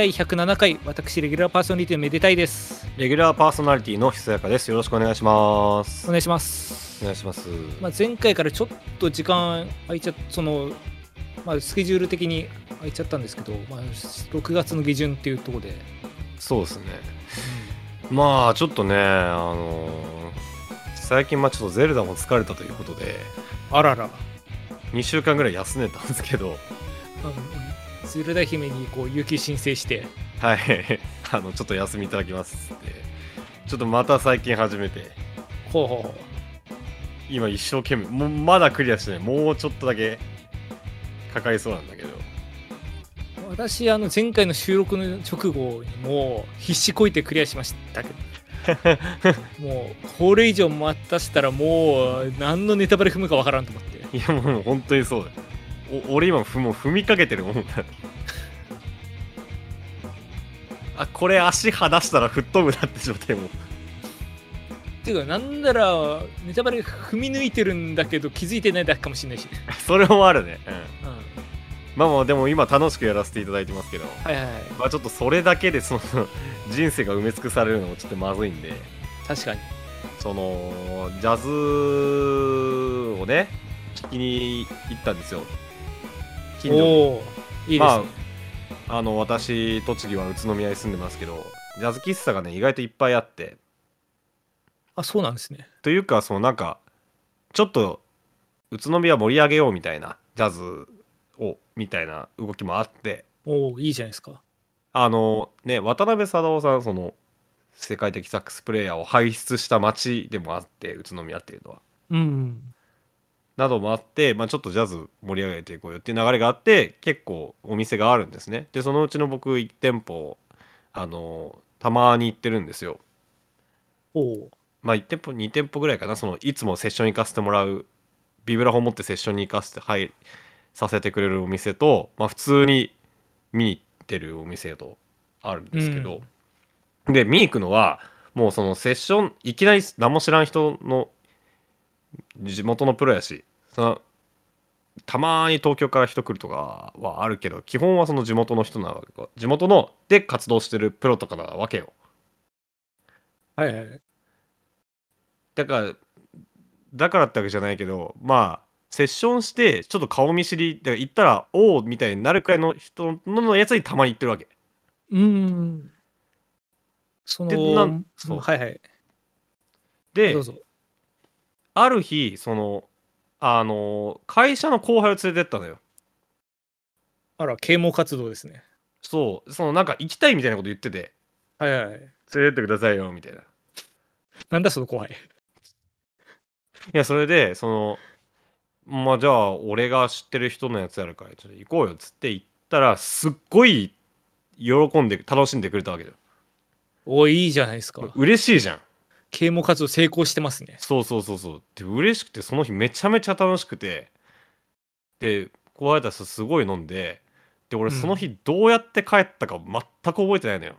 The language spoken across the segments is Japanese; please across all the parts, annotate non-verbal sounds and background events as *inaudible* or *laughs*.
第107回、私、レギュラーパーソナリティのめでたいです。レギュラーパーソナリティのひそやかです。よろしくお願いします。お願いします。お願いします。まあ、前回からちょっと時間空いちゃっその、まあ、スケジュール的に空いちゃったんですけど、まあ、6月の下旬っていうところで、そうですね。まあちょっとね、あのー最近まあちょっとゼルダも疲れたということで、あらら、2週間ぐらい休んでたんですけど、あのゼルダ姫にこう有給申請して、はい、あのちょっと休みいただきます。って、ちょっとまた最近始めて、ほうほうほ今一生懸命、もうまだクリアしてない、もうちょっとだけかかりそうなんだけど、う私、あの前回の収録の直後にもう必死こいてクリアしましたけど。*laughs* もうこれ以上待たせたらもう何のネタバレ踏むかわからんと思って。いやもう本当にそうだよ。お俺今ふもう踏みかけてるもんだ。あこれ足離したら吹っ飛ぶなって状態も。っていうかなんならネタバレ踏み抜いてるんだけど気づいてないだけかもしれないし、それもあるね、うん、うん、まあまあでも今楽しくやらせていただいてますけど。はいはいはい。まあちょっとそれだけでその人生が埋め尽くされるのもちょっとまずいんで。確かに。そのジャズをね聞きに行ったんですよ近所いいですね、まあ、あの私栃木は宇都宮に住んでますけどジャズ喫茶がね意外といっぱいあって。あそうなんですね。というかそのなんかちょっと宇都宮盛り上げようみたいなジャズをみたいな動きもあって。おおいいじゃないですか。あのね渡辺貞夫さんその世界的サックスプレーヤーを輩出した街でもあって宇都宮っていうのは。うんなどもあって、まあ、ちょっとジャズ盛り上げていこうよっていう流れがあって結構お店があるんですね。でそのうちの僕1店舗あのたまに行ってるんですよ。おおまあ1店舗2店舗ぐらいかな。そのいつもセッション行かせてもらうビブラフォン持ってセッションに行かせてはいさせてくれるお店と、まあ、普通に見に行ってるお店とあるんですけど、で見に行くのはもうそのセッションいきなり何も知らん人の地元のプロやしそのたまに東京から人来るとかはあるけど基本はその地元の人なわけ地元ので活動してるプロとかなわけよ。はいはいだからだからってわけじゃないけどまあセッションしてちょっと顔見知りだから言ったらおおみたいになるくらいの人のやつにたまに行ってるわけ。うんそでのなんそうはいはい。である日そのあの会社の後輩を連れてったのよ。あら啓蒙活動ですね。そうそのなんか行きたいみたいなこと言ってて。はいはい連れてってくださいよみたいな。いなんだその後輩。*laughs* やそれでそのまあじゃあ俺が知ってる人のやつやるからちょっと行こうよっつって行ったらすっごい喜んで楽しんでくれたわけだよ。おいいいじゃないですか。嬉しいじゃん啓蒙活動成功してますね。そうそうそうそう。で嬉しくてその日めちゃめちゃ楽しくて。で後輩たちとすごい飲んで。で俺うん。その日どうやって帰ったか全く覚えてないのよ、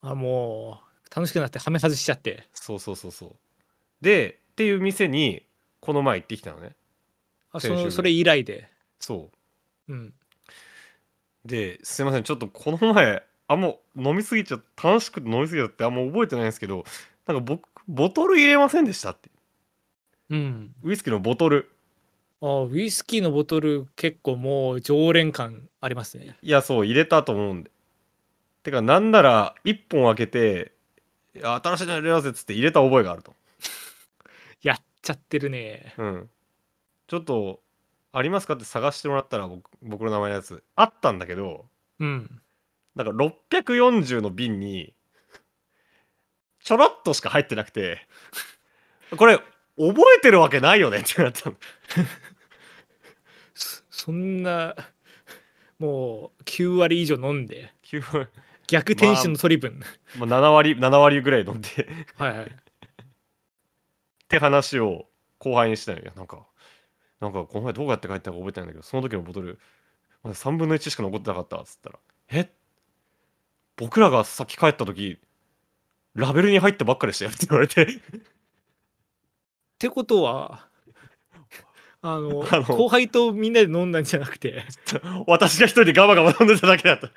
あもう楽しくなってはめ外しちゃって。そうそうそうそう。でっていう店にこの前行ってきたのね。あそのそれ以来で。そう。ん。うですいません。ちょっとこの前あんま飲みすぎちゃ楽しくて飲みすぎちゃってあんま覚えてないんですけどなんか僕ボトル入れませんでしたって。うん。ウイスキーのボトル。あウイスキーのボトル結構もう常連感ありますね。いやそう入れたと思うんで。てかなんなら1本開けていや新しいの入れようぜっつって入れた覚えがあると。*laughs* やっちゃってるね。うん。ちょっとありますかって探してもらったら僕僕の名前のやつ。あったんだけどうん。なんか640の瓶にちょろっとしか入ってなくてこれ覚えてるわけないよね？*laughs* ってなったの。そそんなもう9割以上飲んで逆転手の取り分、まあ、7割7割ぐらい飲んで。はいはい。って話を後輩にしたのよ。なんか、なんかこの前どうやって帰ったか覚えてないんだけど、その時のボトル、まだ3分の1しか残ってなかったっつったら、え？僕らがさっき帰った時、ラベルに入ったばっかでしたよって言われて、ってことはあのあの後輩とみんなで飲んだんじゃなくて私が一人でガバガバ飲んでただけだった。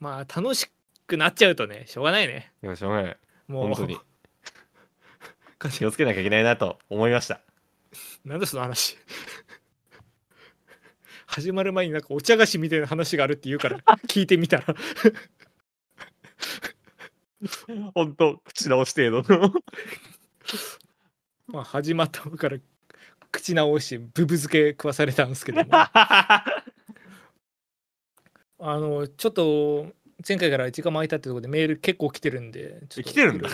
まあ楽しくなっちゃうとねしょうがないねいや、しょうがない。もう本当に。か気をつけなきゃいけないなと思いました。なんだその話始まる前になんかお茶菓子みたいな話があるって言うから *laughs* 聞いてみたら本当口直し程度の。*laughs* まあ始まったから口直しブブ漬け食わされたんですけども *laughs* あのちょっと前回から時間も空いたってところでメール結構来てるんでちょっと来てるんだ？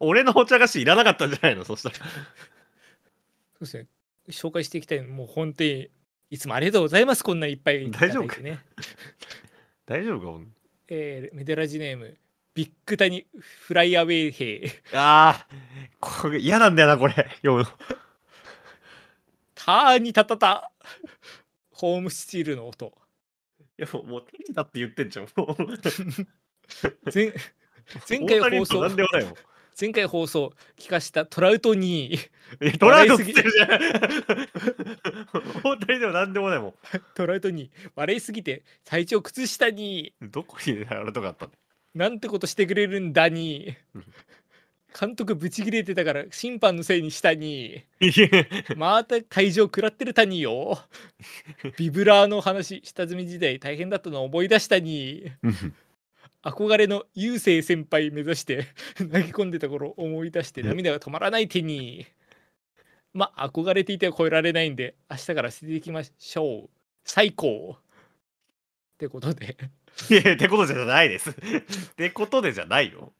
俺のお茶菓子いらなかったんじゃないの？そしたら。そうですね紹介していきたいもう本当にいつもありがとうございますこんないっぱいいただいて大丈夫ね大丈夫か *laughs* えーメデラジネームビッグタニフライアウェイ兵ああ、これ嫌なんだよな、これ。読むの。ターにたたたホームスチールの音いや、もう、もうだって言ってんじゃん。もう *laughs* 前前回放送なんでもないもん。前回放送聞かしたトラウトにトラウトってるじゃん。大谷でもなんでもないも *laughs* トラウトに笑いすぎて体調崩したにん。どこにあれとかあったの？なんてことしてくれるんだにうん。監督ブチギレてたから審判のせいにしたにまた退場食らってるたによ。*laughs* ビブラーの話下積み時代大変だったのを思い出したに憧れの雄星先輩目指して *laughs* 投げ込んでた頃思い出して涙が止まらない手にまあ憧れていては超えられないんで明日から捨てていきましょう最高ってことでいや、ってことじゃないです。ってことでじゃないよ。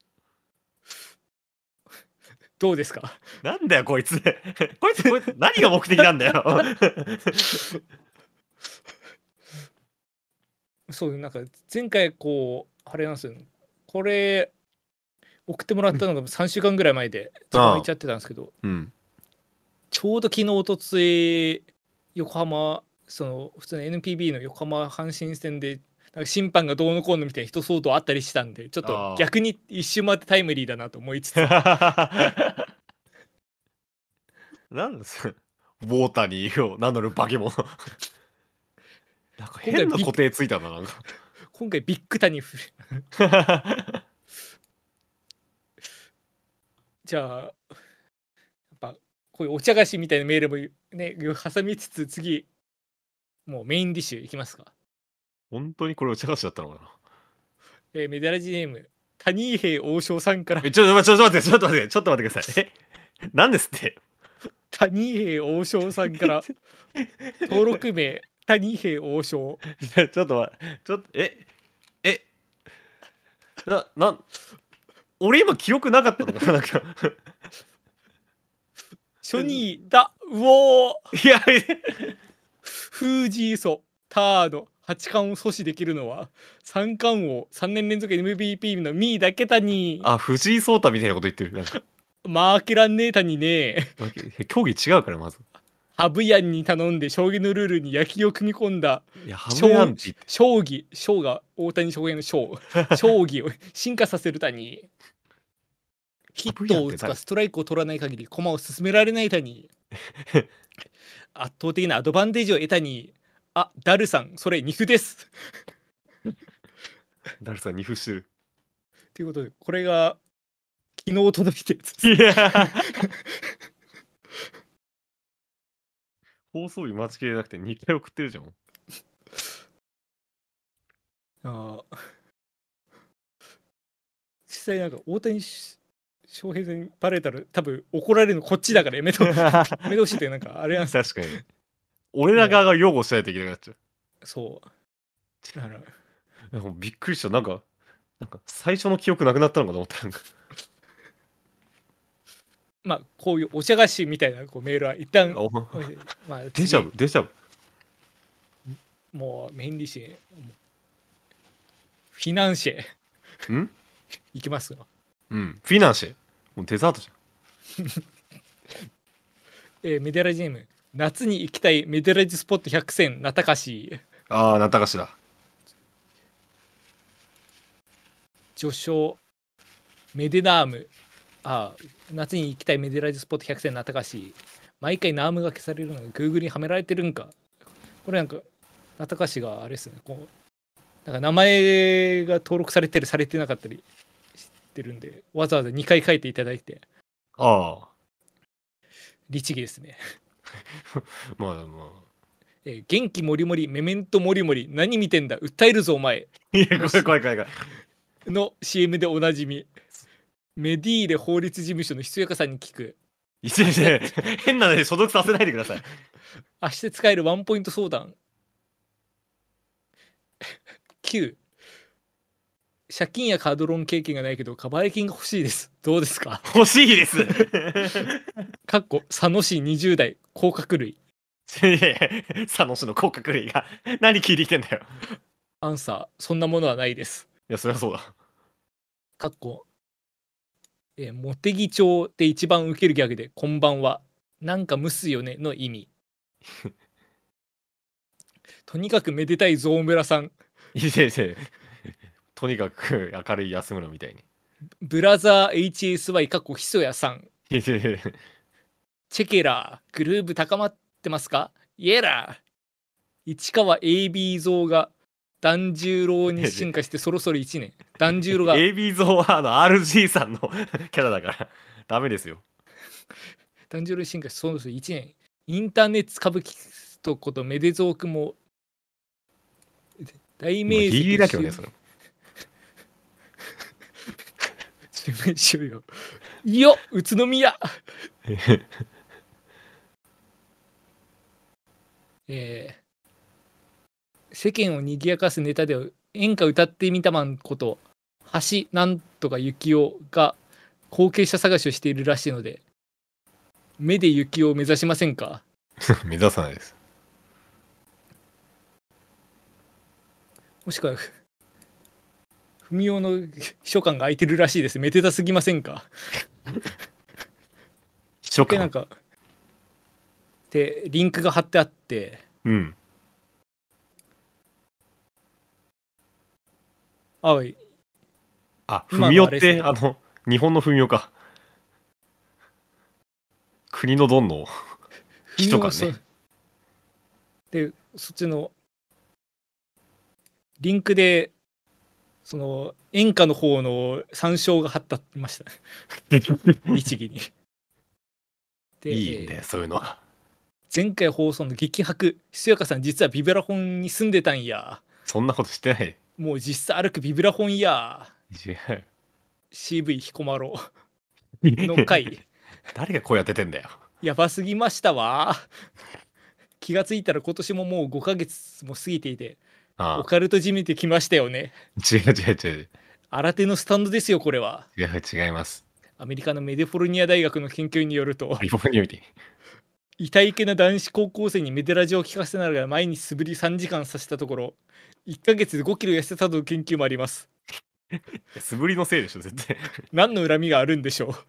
どうですか？なんだよ、こいつ。こいつ、こいつ、何が目的なんだよ。そうなんか前回こうあれなんですよこれ送ってもらったのが3週間ぐらい前で時間空いちゃってたんですけどうん。ちょうど昨日おとつい横浜その普通の NPB の横浜阪神戦でなんか審判がどうのこうのみたいな人騒動あったりしたんでちょっあとー逆に一周回ってタイムリーだなと思いつつ *laughs* なんですウォーターにを名乗る化け物。*laughs* なんか変な固定ついたな、なんか。今回ビッグタに振る。*laughs* じゃあやっぱこういうお茶菓子みたいなメールもね挟みつつ次もうメインディッシュいきますか、本当にこれお茶菓子だったのかな？えーメダラジネーム谷平王将さんから。え、ちょっと待って、ちょっと待って、ちょっと待って、ちょっと待ってください。え、なんですって？谷平王将さんから登録名谷平王将ちょっと待って、ちょっと、え、え、な、なん、俺今記憶なかったのかなんか。初にだうおーいや、フージーソタード八冠を阻止できるのは三冠王3年連続 MVP のミーだけだにあ、藤井聡太みたいなこと言ってる。なんか、負けらんねえたにね競技違うから、まず。ハブヤンに頼んで将棋のルールに焼きを組み込んだいや、ハムヤンチって。将棋将が大谷翔平の将。*laughs* 将棋を進化させるたにヒットを打つかストライクを取らない限り駒を進められないたに *laughs* 圧倒的なアドバンテージを得たにあダルさんそれ肉です。*laughs* 誰さん、二歩してる。ということでこれが昨日届いたやつです。いや放送日待ちきれなくて2回送ってるじゃん。*laughs* あー *laughs* 実際なんか大谷し翔平さんにバレたら多分怒られるのこっちだからやめと *laughs* やめてほしいってなんかあれなんですよ確かに。俺ら側が擁護しないといけなくなっちゃそうだからびっくりした。なんか、なんか最初の記憶なくなったのかと思った。なんかまあこういうお茶菓子みたいなこうメールは一旦おまあデジャブデジャブもうメインディッシュフィナンシェん？いきますようん。フィナンシェ。もうデザートじ *laughs* えーメデラジネーム夏に行きたいメデラジスポット100選なたかしゃん。ああ、なったかしだ。序章メデナームあ夏に行きたいメデラジスポット100選の高し毎回ナームが消されるのが Google にはめられてるんか。これなんかナタカシがあれですね。こうなんか名前が登録されてるされてなかったりしてるんでわざわざ2回書いていただいて。ああ。律儀ですね、*laughs* まあまえー元気もりもりメメントもりもり何見てんだ訴えるぞお前。あ。いや、怖い怖い怖い怖い。の CM でおなじみメディーレ法律事務所のひつやかさんに聞く一時で変なので所属させないでください。明日使えるワンポイント相談9借金やカードローン経験がないけどカバー金が欲しいですどうですか？欲しいです。かっこ佐野市20代甲殻類いやいや佐野市の甲殻類が何聞いてきてんだよ。アンサーそんなものはないですいや、そりゃそうだ。かっこえー茂木町で一番受けるギャグでこんばんは。なんか蒸すよねの意味。*laughs* とにかくめでたいゾウムラさん。いやいやいや。とにかく明るい安村みたいに。ブラザー HSY かっこひそやさん。チェケラーグルーブ高まってますか？イエラー。市川 AB 像が團十郎に進化してそろそろ1年。團十郎が AB 像はあの RG さんの *laughs* キャラだから。ダメですよ。團十郎に進化してそろそろ1年。インターネット歌舞伎とことめでぞうくも。大まあ名ギリギリだけどね、それ。襲名しようよ。いいよ宇都宮。*laughs* えー世間を賑やかすネタでは演歌歌ってみたまんこと橋なんとか幸男が後継者探しをしているらしいので目で幸男を目指しませんか？*laughs* 目指さないです。もしくはふ文雄の秘書官が空いてるらしいですめでたすぎませんか？秘書官。でなんかでリンクが貼ってあってうん。あおいあ、今の文雄って、あの、日本の文雄か。国のドンの？秘書官ね。でそっちのリンクでその演歌の方の参照が貼ってありました *laughs* 律儀にでいいんだよ、えーそういうのは。前回放送の激白ひそやかさん実はビブラフォンに住んでたんやそんなことしてない。もう実際歩くビブラフォンや。CV 彦摩呂の回誰が声当ててんだよ。やばすぎましたわ気がついたら今年ももう5ヶ月も過ぎていてあオカルトじみてきましたよねあ違う違う違う。新手のスタンドですよこれは違う違います。アメリカのメデフォルニア大学の研究によると。*laughs* 痛いけな男子高校生にメデラジを聞かせながら毎日素振り3時間させたところ1ヶ月で5キロ痩せたという研究もあります素振りのせいでしょ、絶対。何の恨みがあるんでしょう *laughs*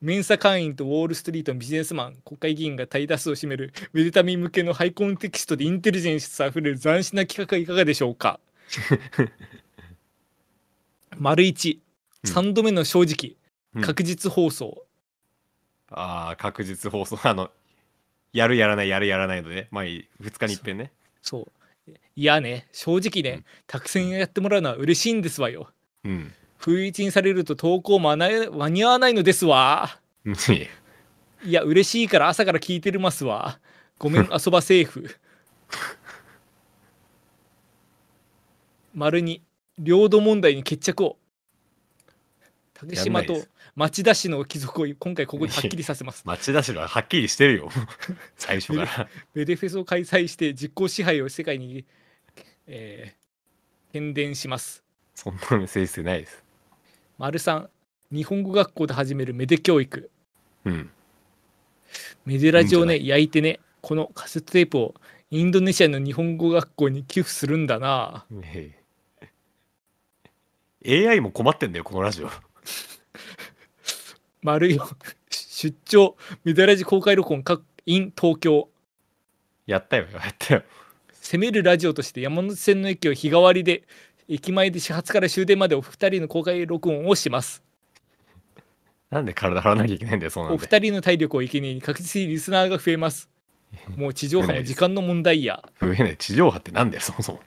メンサ会員とウォール・ストリートのビジネスマン国会議員が大多数を占めるメデタミン向けのハイコンテキストでインテリジェンスあふれる斬新な企画はいかがでしょうか丸一うん3度目の正直、うん確実放送ああ、確実放送。あの、やるやらない、やるやらないのでね。まあいい、2日に一遍ね。そう。いやね。正直ね、うん。たくさんやってもらうのは嬉しいんですわよ。うん。不意打ちにされると投稿間に間に合わないのですわ。うん。いや嬉しいから朝から聞いてるますわ。ごめん遊ばセーフ。*laughs* 丸に領土問題に決着を。竹島と町田市の貴族を今回ここにはっきりさせます町田市ははっきりしてるよ。*laughs* 最初から。ベデフェスを開催して実効支配を世界に、えー宣伝しますそんなメッセージ性ないです。丸3日本語学校で始めるメデ教育うん。メデラジをねいいん焼いてねこのカセットテープをインドネシアの日本語学校に寄付するんだな AI も困ってんだよ、このラジオ。*laughs* 丸4出張メデラジ公開録音各 in 東京やったよ、やったよ。攻めるラジオとして山手線の駅を日替わりで駅前で始発から終電までお二人の公開録音をしますなんで体張らなきゃいけないんだよ、そうなんで。お二人の体力を生贄に確実にリスナーが増えます。*laughs* もう地上波も時間の問題や。増えない。地上波ってなんだよ、そもそも。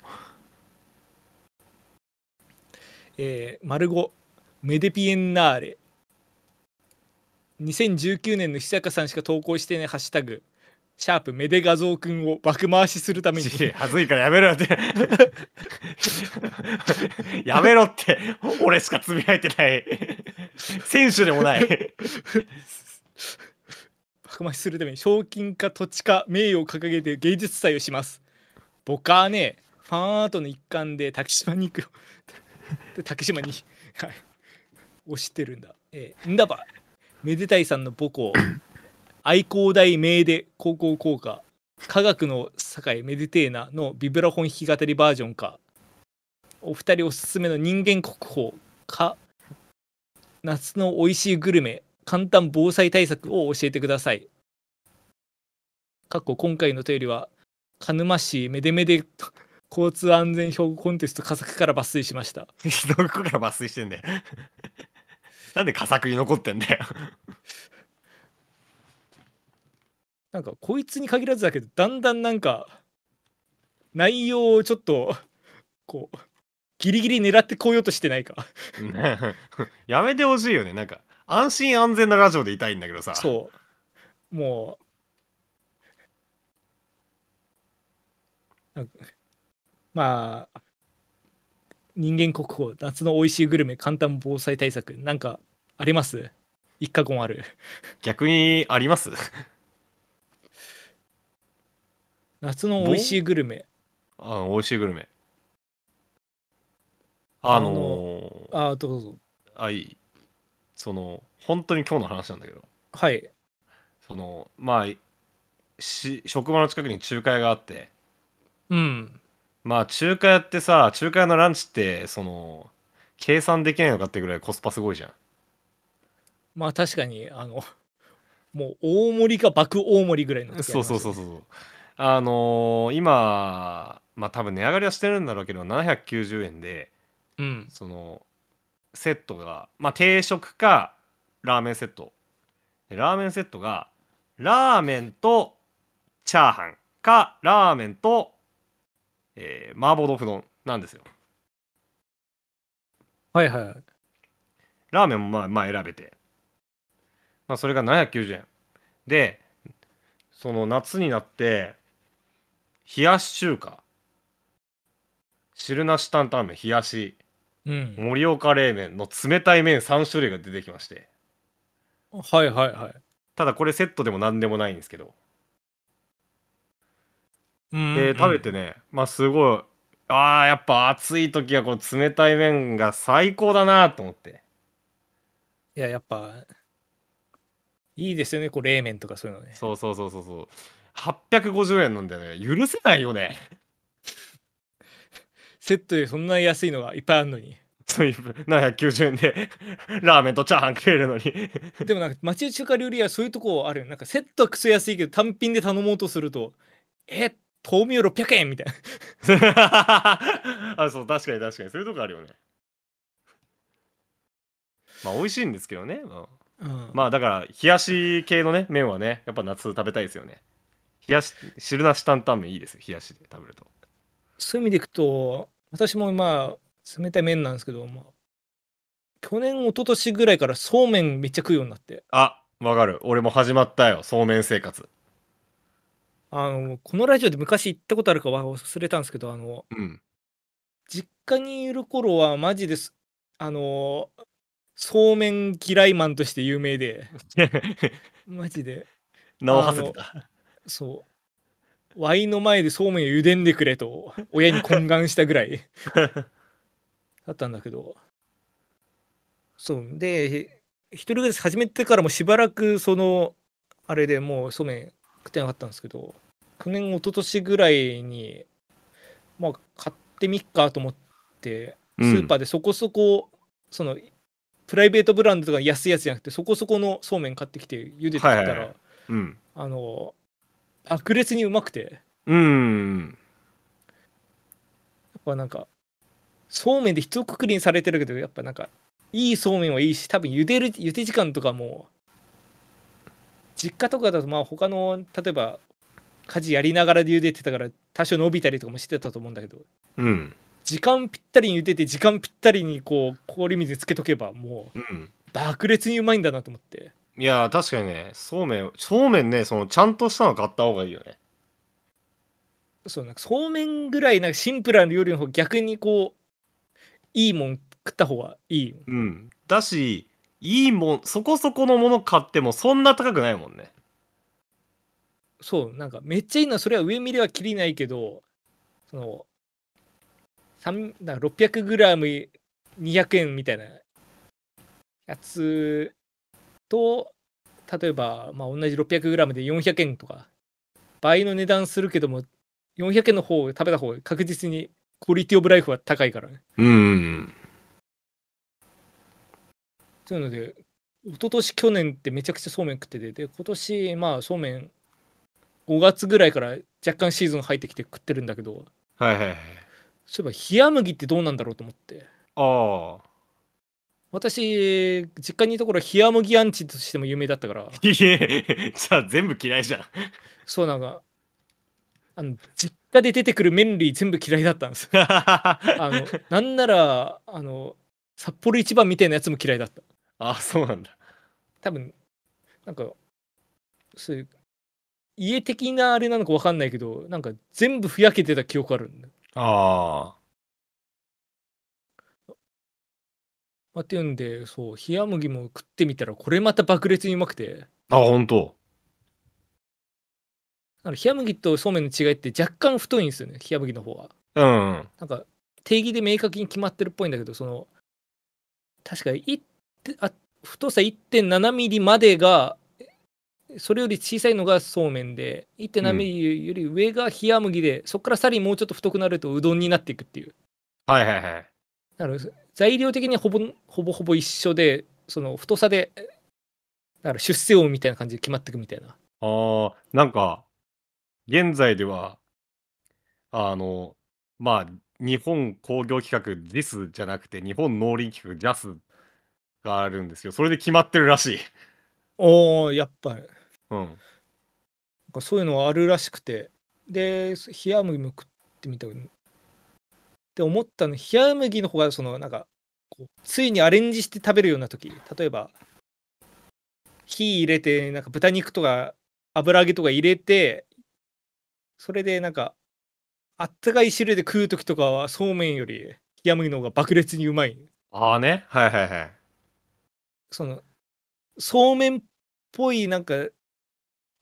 えー、マルゴメデピエンナーレ2019年の久坂さんしか投稿してないハッシュタグシャープメデ画像くんを爆回しするためにちはずいからやめろよって。*laughs* やめろって。俺しかつぶやいてない。選手でもない。爆回しするために賞金か土地か名誉を掲げて芸術祭をします僕はねファンアートの一環で竹島に行くよで竹島にはい推してるんだえーんだばめでたいさんの母校愛工大名で高校校歌科学の境メディテーナのビブラフォン弾き語りバージョンかお二人おすすめの人間国宝か夏の美味しいグルメ簡単防災対策を教えてください。かっこ今回のお便りは鹿沼市めでめで交通安全標語コンテスト佳作から抜粋しました。*laughs* どこから抜粋してんだよ。なんで佳作に残ってんだよ。*laughs* なんかこいつに限らずだけどだんだんなんか内容をちょっとこうギリギリ狙ってこようとしてないか。*laughs* やめてほしいよね。なんか、安心安全なラジオでいたいんだけどさ。そう。もう、まあ、人間国宝、夏の美味しいグルメ、簡単防災対策、なんかあります？一過言ある。逆にあります？夏の美味しいグルメ。あの美味しいグルメ。あのーああ、どうぞ。あいいその本当に今日の話なんだけどはい。そのまあし職場の近くに中華屋があってうん。まあ中華屋ってさ中華屋のランチってその計算できないのかってぐらいコスパすごいじゃん。まあ確かに、あの、もう大盛りか爆大盛りぐらいの時ありそうそうそうそうあのー今まあ多分値上がりはしてるんだろうけど790円でうん。そのセットがまあ定食かラーメンセット。でラーメンセットがラーメンとチャーハンかラーメンと、えー麻婆豆腐丼なんですよ。はいはい。はい。ラーメンもまあまあ選べて。まあそれが790円。でその夏になって冷やし中華。汁なし担々麺冷やし。うん。盛岡冷麺の冷たい麺3種類が出てきまして。はいはいはい。ただこれセットでも何でもないんですけど。うんで食べてねまあすごいあーやっぱ暑い時はこの冷たい麺が最高だなと思っていや、やっぱ、いいですよね、こう、冷麺とかそういうのね。そうそうそうそうそう850円なんだよね許せないよね *laughs* セットでそんな安いのがいっぱいあるのに。そういう790円でラーメンとチャーハン食えるのにでもなんか、町中華料理屋そういうとこあるよ。なんか、セットはクソ安いけど、単品で頼もうとすると、え、豆苗600円みたいな。*laughs* あそう確かに確かに。そういうとこあるよね。まあ美味しいんですけどね、まあ。うん。まあだから冷やし系のね麺はねやっぱ夏食べたいですよね。冷やし汁なし担々麺いいですよ。冷やしで食べると。そういう意味でいくと、私もまあ、冷たい麺なんですけど、まあ、去年、一昨年ぐらいからそうめんめっちゃ食うようになって、あわかる。俺も始まったよ。そうめん生活あの、このラジオで昔言ったことあるかは忘れたんですけど、あの、うん。実家にいる頃はマジです、あの、そうめん嫌いマンとして有名で、*laughs* マジで、名を馳せてた。そう、ワイの前でそうめんを茹でんでくれと、親に懇願したぐらい。*laughs* だったんだけど、そう、で、一人暮らし始めてからもしばらく、その、あれでもうそうめん食ってなかったんですけど、去年、一昨年ぐらいに、まあ、買ってみっかと思って、スうん。ーパーでそこそこ、その、プライベートブランドとか安いやつじゃなくて、そこそこのそうめん買ってきて茹でてきたら、はいはいはい。うん。あの、爆裂にうまくて、うん。やっぱなんか、そうめんで一括りにされてるけど、やっぱなんか、いいそうめんはいいし多分茹でる茹で時間とかも実家とかだとまあ他の例えば家事やりながらで茹でてたから多少伸びたりとかもしてたと思うんだけど。うん。時間ぴったりに茹でて時間ぴったりにこう氷水につけとけばもううん。爆裂にうまいんだなと思って。いやー確かにねそうめんそうめんねそのちゃんとしたの買った方がいいよね。そうなんかそうめんぐらいなんかシンプルな料理の方が逆にこういいもん食った方がいいよ。うん。だしいいもんそこそこのもの買ってもそんな高くないもんねそうなんかめっちゃいいのはそれは上見れはきりないけどその3だ 600g200 円みたいなやつと例えば、まあ、同じ 600g で400円とか倍の値段するけども400円の方を食べた方が確実にクオリティオブライフは高いからね。うん。そういうので一昨年去年ってめちゃくちゃそうめん食っててで今年まあそうめん5月ぐらいから若干シーズン入ってきて食ってるんだけどはいはいはい。そういえば冷麦ってどうなんだろうと思って。ああ。私実家にいた頃冷麦アンチとしても有名だったから。いえじゃあ全部嫌いじゃん。そうなんかあの実家で出てくる麺類全部嫌いだったんです *laughs* あのなんならあの札幌一番みたいなやつも嫌いだった。あそうなんだ。多分なんかそういう家的なあれなのか分かんないけどなんか全部ふやけてた記憶あるんだ。あまあ、っていうんでそう冷麦も食ってみたらこれまた爆裂にうまくて。ああ本当あの冷麦とそうめんの違いって若干太いんですよね冷麦の方は。うんなんか定義で明確に決まってるっぽいんだけどその確かいあ太さ1.7ミリまでがそれより小さいのがそうめんで1.7ミリより上が冷麦で、そこからさらにもうちょっと太くなるとうどんになっていくっていう。はいはいはい。だから材料的にはほぼほぼほぼ一緒でその太さでだから出世音みたいな感じで決まっていくみたいな。ああなんか現在ではあのまあ日本工業企画 JIS じゃなくて日本農林企画 JAS があるんですよ。それで決まってるらしい。おーやっぱりうん。なんかそういうのはあるらしくて。で冷麦も食ってみたって思ったの冷麦の方がそのなんかついにアレンジして食べるような時。例えば火入れてなんか豚肉とか油揚げとか入れてそれでなんかあったかい汁で食う時とかはそうめんより冷麦の方が爆裂にうまい。ああね。はいはいはい。そのそうめんっぽいなんか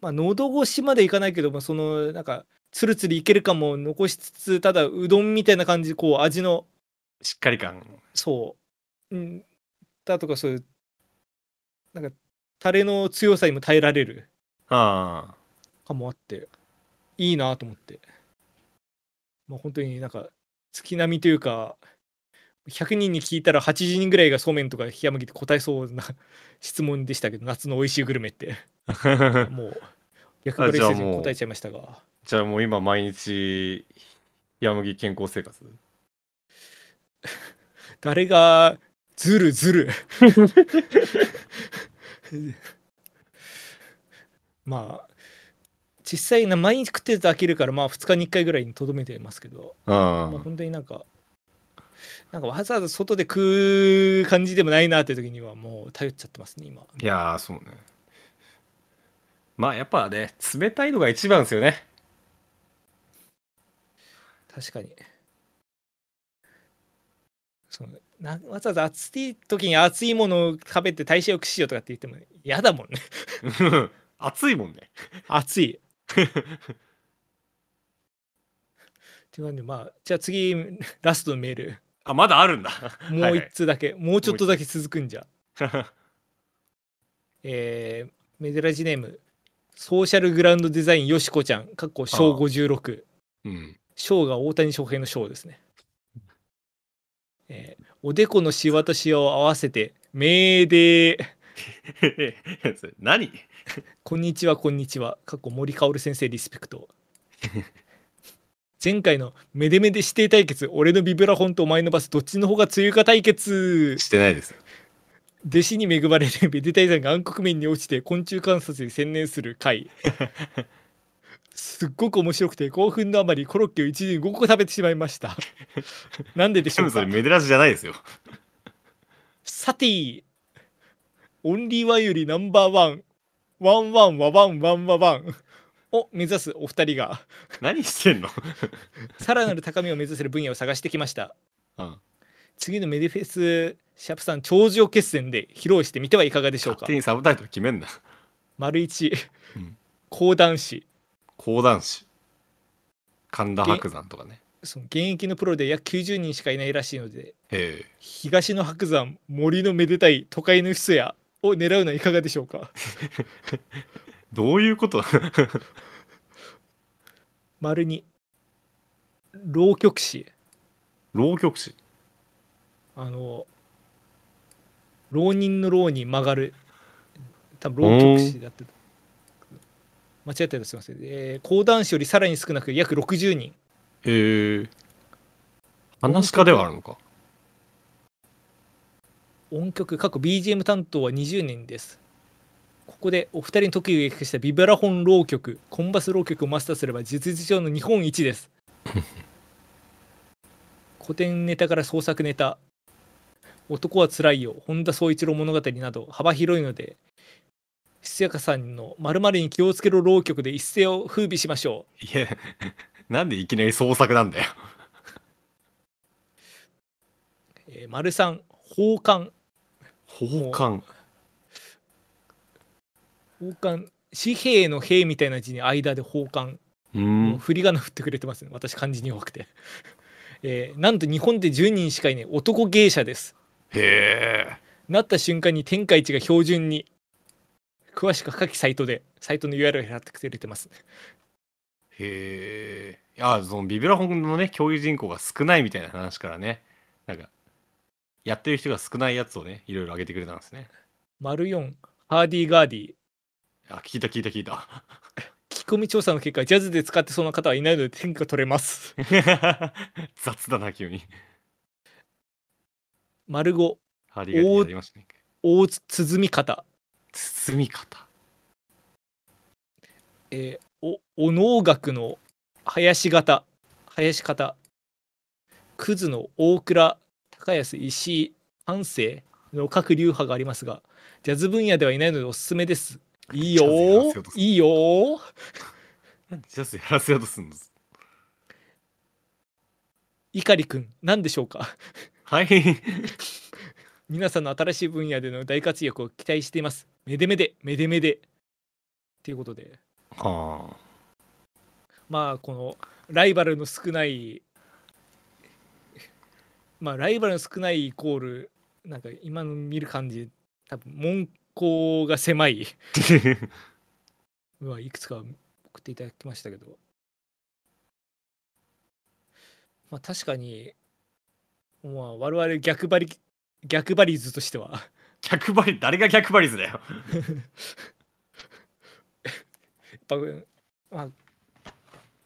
まあ喉越しまでいかないけどもそのなんかつるつるいけるかも残しつつただうどんみたいな感じでこう味の。しっかり感。そう。うん。だとかそういうなんかタレの強さにも耐えられる。あかもあっていいなと思って。まあ本当になんか月並みというか100人に聞いたら80人ぐらいがそうめんとか冷麦って答えそうな *laughs* 質問でしたけど夏の美味しいグルメって。あ *laughs* もう逆バレせずに答えちゃいましたが。じゃあもう今毎日冷麦健康生活？*laughs* 誰がずるずるまあ実際な毎日食ってると飽きるからまあ2日に1回ぐらいにとどめてますけど、まあ、あ本当になんかなんかわざわざ外で食う感じでもないなって時にはもう頼っちゃってますね今。いやーそうね。まあやっぱね冷たいのが一番ですよね。確かに。そのなわざわざ暑い時に熱いものを食べて代謝良くしようとかって言っても嫌だもんね。*laughs* 暑いもんね。暑い。*laughs* っていう感じでまあじゃあ次ラストのメールあまだあるんだ。*laughs* もうはい一通だけ、もうちょっとだけ続くんじゃ。*laughs* えー、メデラジネーム。ソーシャルグラウンドデザインよしこちゃんかっこ小56うん。小が大谷翔平の小ですね、えーおでこのシワとシワを合わせてめーでー。*laughs* 何？こんにちはこんにちは。かっこ森薫先生リスペクト前回のめでめで指定対決俺のビブラフォンとお前のバスどっちの方が強いか対決。してないです。弟子に恵まれるめでたいさんが暗黒面に落ちて昆虫観察に専念する回。すっごく面白くて興奮のあまりコロッケを一時に5個食べてしまいました。なんででしょうか？それメデラジじゃないですよ。さてオンリーワンよりナンバーワン。ワンワンワワンワンワワンを目指すお二人が。何してんの？*laughs* さらなる高みを目指せる分野を探してきました。うん。次のメディフェスシャープさん頂上決戦で披露してみてはいかがでしょうか。勝手にサブタイトル決めんな。丸一。うん。講談師。講談師。神田伯山とかね。その現役のプロで約90人しかいないらしいのでええ。東の白山森のめでたい都会の人やを狙うのはいかがでしょうか *laughs* どういうこと？丸に浪曲師。浪曲師？あの浪人の浪に曲がる。多分浪曲師だって。間違ったらすいません、えー、講談師よりさらに少なく約60人。ええ話し家ではあるのか？音曲過去 BGM 担当は20年ですここでお二人に得意を生かしたビブラフォン浪曲コンバス浪曲をマスターすれば実実上の日本一です *laughs* 古典ネタから創作ネタ男はつらいよ本田宗一郎物語など幅広いので質やさんの〇〇に気をつけろ浪曲で一世を風靡しましょういや、なんでいきなり創作なんだよ。えー、丸三宝冠宝冠。宝冠紙幣の幣みたいな字に間で宝冠う。もうん振り仮名振ってくれてますね私漢字に弱くて、*laughs* えーなんと日本で10人しかいない男芸者ですへえ。なった瞬間に天下一が標準に詳しくは各サイトでサイトの URL を貼ってくれてますへえ。いや、そのビブラフォンのね、競技人口が少ないみたいな話からね、なんか、やってる人が少ないやつをね、いろいろ上げてくれたんですね。丸4ハーディーガーディあ、聞いた聞いた聞いた。聞き込み調査の結果ジャズで使ってそうな方はいないので天下取れます *laughs* 雑だな、急に。丸5ハーディガーディやりましたね。大鼓み方、包み方。えーおお能楽の林型林方クズの大倉高安石井半生の各流派がありますがジャズ分野ではいないのでおすすめですいいよいいよー。なんでジャズやらせようとするん碇くん何でしょうか？はい。*laughs* 皆さんの新しい分野での大活躍を期待しています。めでめでめでめで。っていうことで。はまあこのライバルの少ないまあライバルの少ないイコールなんか今の見る感じ多分門戸が狭いあ。はいくつか送っていただきましたけどまあ確かにまあ我々逆張り逆張り図としては逆張り、誰が逆張り図だよ。*laughs* やっぱまあ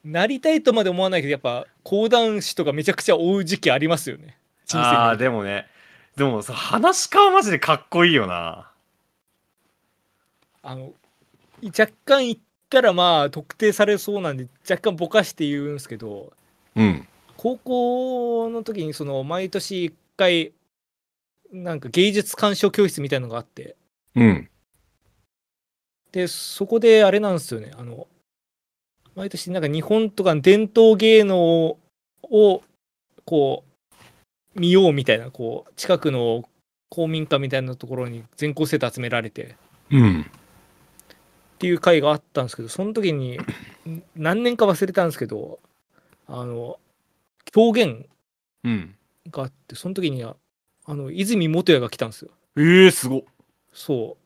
なりたいとまで思わないけどやっぱ講談師とかめちゃくちゃ追う時期ありますよね人生にああ、でもね。でもさ、話し家はマジでかっこいいよな。あの若干言ったらまあ特定されそうなんで若干ぼかして言うんですけどうん。高校の時にその毎年1回なんか芸術鑑賞教室みたいのがあってうん。でそこであれなんですよねあの毎年なんか日本とかの伝統芸能をこう見ようみたいなこう近くの公民館みたいなところに全校生徒集められてうん。っていう回があったんですけどその時にん何年か忘れたんですけどあの狂言うん。があってその時にああの泉元也が来たんですよええー、すごっ。そう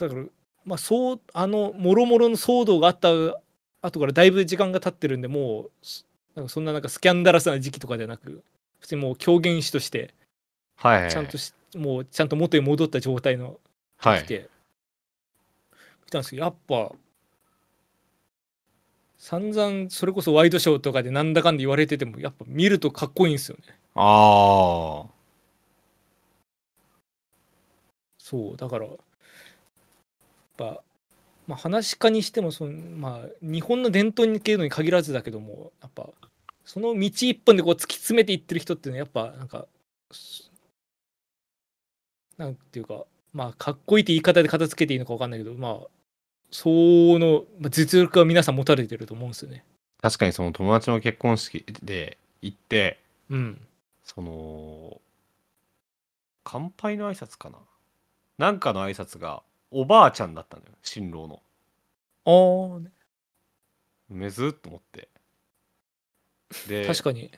だからまあそうあのもろもろの騒動があった後からだいぶ時間が経ってるんでもうすなんかそんななんかスキャンダラスな時期とかじゃなく普通にもう狂言師としてはいはい。ちゃんとし、もうちゃんと元に戻った状態のはい。来て、来たんですけどやっぱ散々それこそワイドショーとかでなんだかんだ言われててもやっぱ見るとかっこいいんですよねああ。そうだからやっぱまあ話し家にしてもそのまあ日本の伝統系のに限らずだけどもやっぱその道一本でこう突き詰めていってる人っていうのはやっぱなんかすなんていうかまあかっこいいって言い方で片付けていいのか分かんないけどまあその、まあ、実力は皆さん持たれてると思うんですよね。確かにその友達の結婚式で行ってうん。その乾杯の挨拶かな？なんかの挨拶がおばあちゃんだったのよ新郎のああ、ねめずっと思ってで確かに。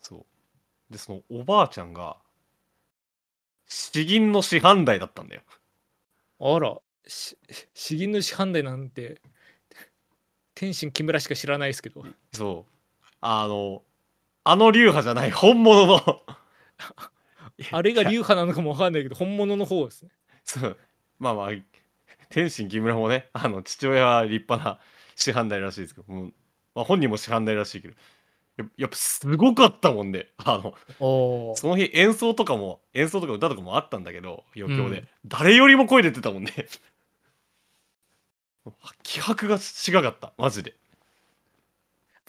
そうでそのおばあちゃんが詩吟の師範代だったんだよ。あら、し詩吟の師範代なんて、天心木村しか知らないですけど。そう。あのあの流派じゃない本物の。*laughs* あれが流派なのかもわかんないけど、本物の方ですね。そう。まあまあ天心木村もねあの父親は立派な師範代らしいですけどもう、まあ、本人も師範代らしいけどやっぱすごかったもんね。*laughs* あのおその日演奏とかも演奏とか歌とかもあったんだけど余興で、うん。誰よりも声出てたもんね。*laughs* 気迫が違かった。マジで。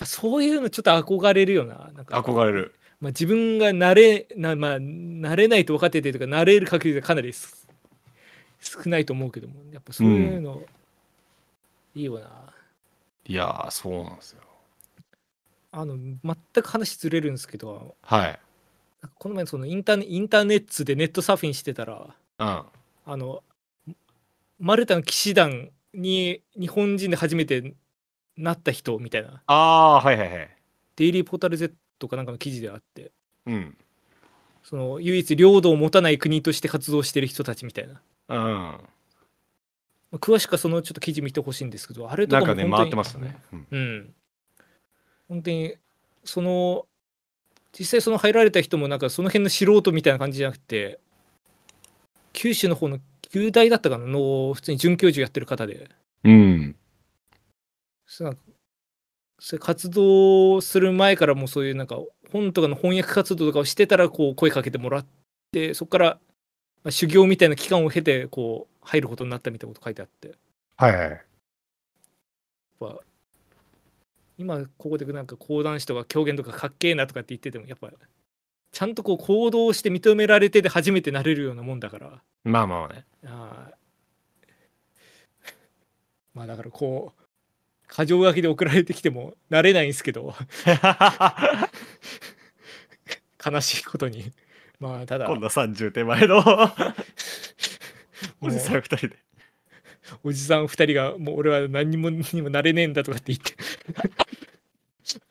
そういうのちょっと憧れるよな。なんか憧れる。まあ、自分が慣れな、まあ、慣れないと分かっててとか、慣れる確率がかなりす少ないと思うけども、やっぱそういうの、いいよな。いやーそうなんですよあの、全く話ずれるんですけど、はい。この前そのインターネインターネットでネットサーフィンしてたら、うん。あの、マルタの騎士団に日本人で初めてなった人みたいな、ああはいはいはい。デイリーポータル Z かなんかの記事であって、うん。その唯一領土を持たない国として活動してる人たちみたいな。うん。まあ詳しくはそのちょっと記事見てほしいんですけど、あれとかも本当にかね回ってましたね、うん。うん。本当に、その、実際その入られた人もなんかその辺の素人みたいな感じじゃなくて、九州の方の旧大だったかなの普通に准教授やってる方で、うん。そうなんかそういう活動する前からもうそういうなんか本とかの翻訳活動とかをしてたらこう声かけてもらってそこからまあ修行みたいな期間を経てこう入ることになったみたいなこと書いてあって。やっはい。はいぱ今ここでなんか講談師とか狂言とかかっけえなとかって言っててもやっぱちゃんとこう行動して認められてで初めてなれるようなもんだから。まあまあね。あー。*laughs* まあだからこう過剰書きで送られてきてもなれないんですけど。*laughs* 悲しいことに。まあただ。今度は30手前の。*laughs* おじさんもう2人でおじさん2人がもう俺は何にもにもなれねえんだとかって言って。*laughs*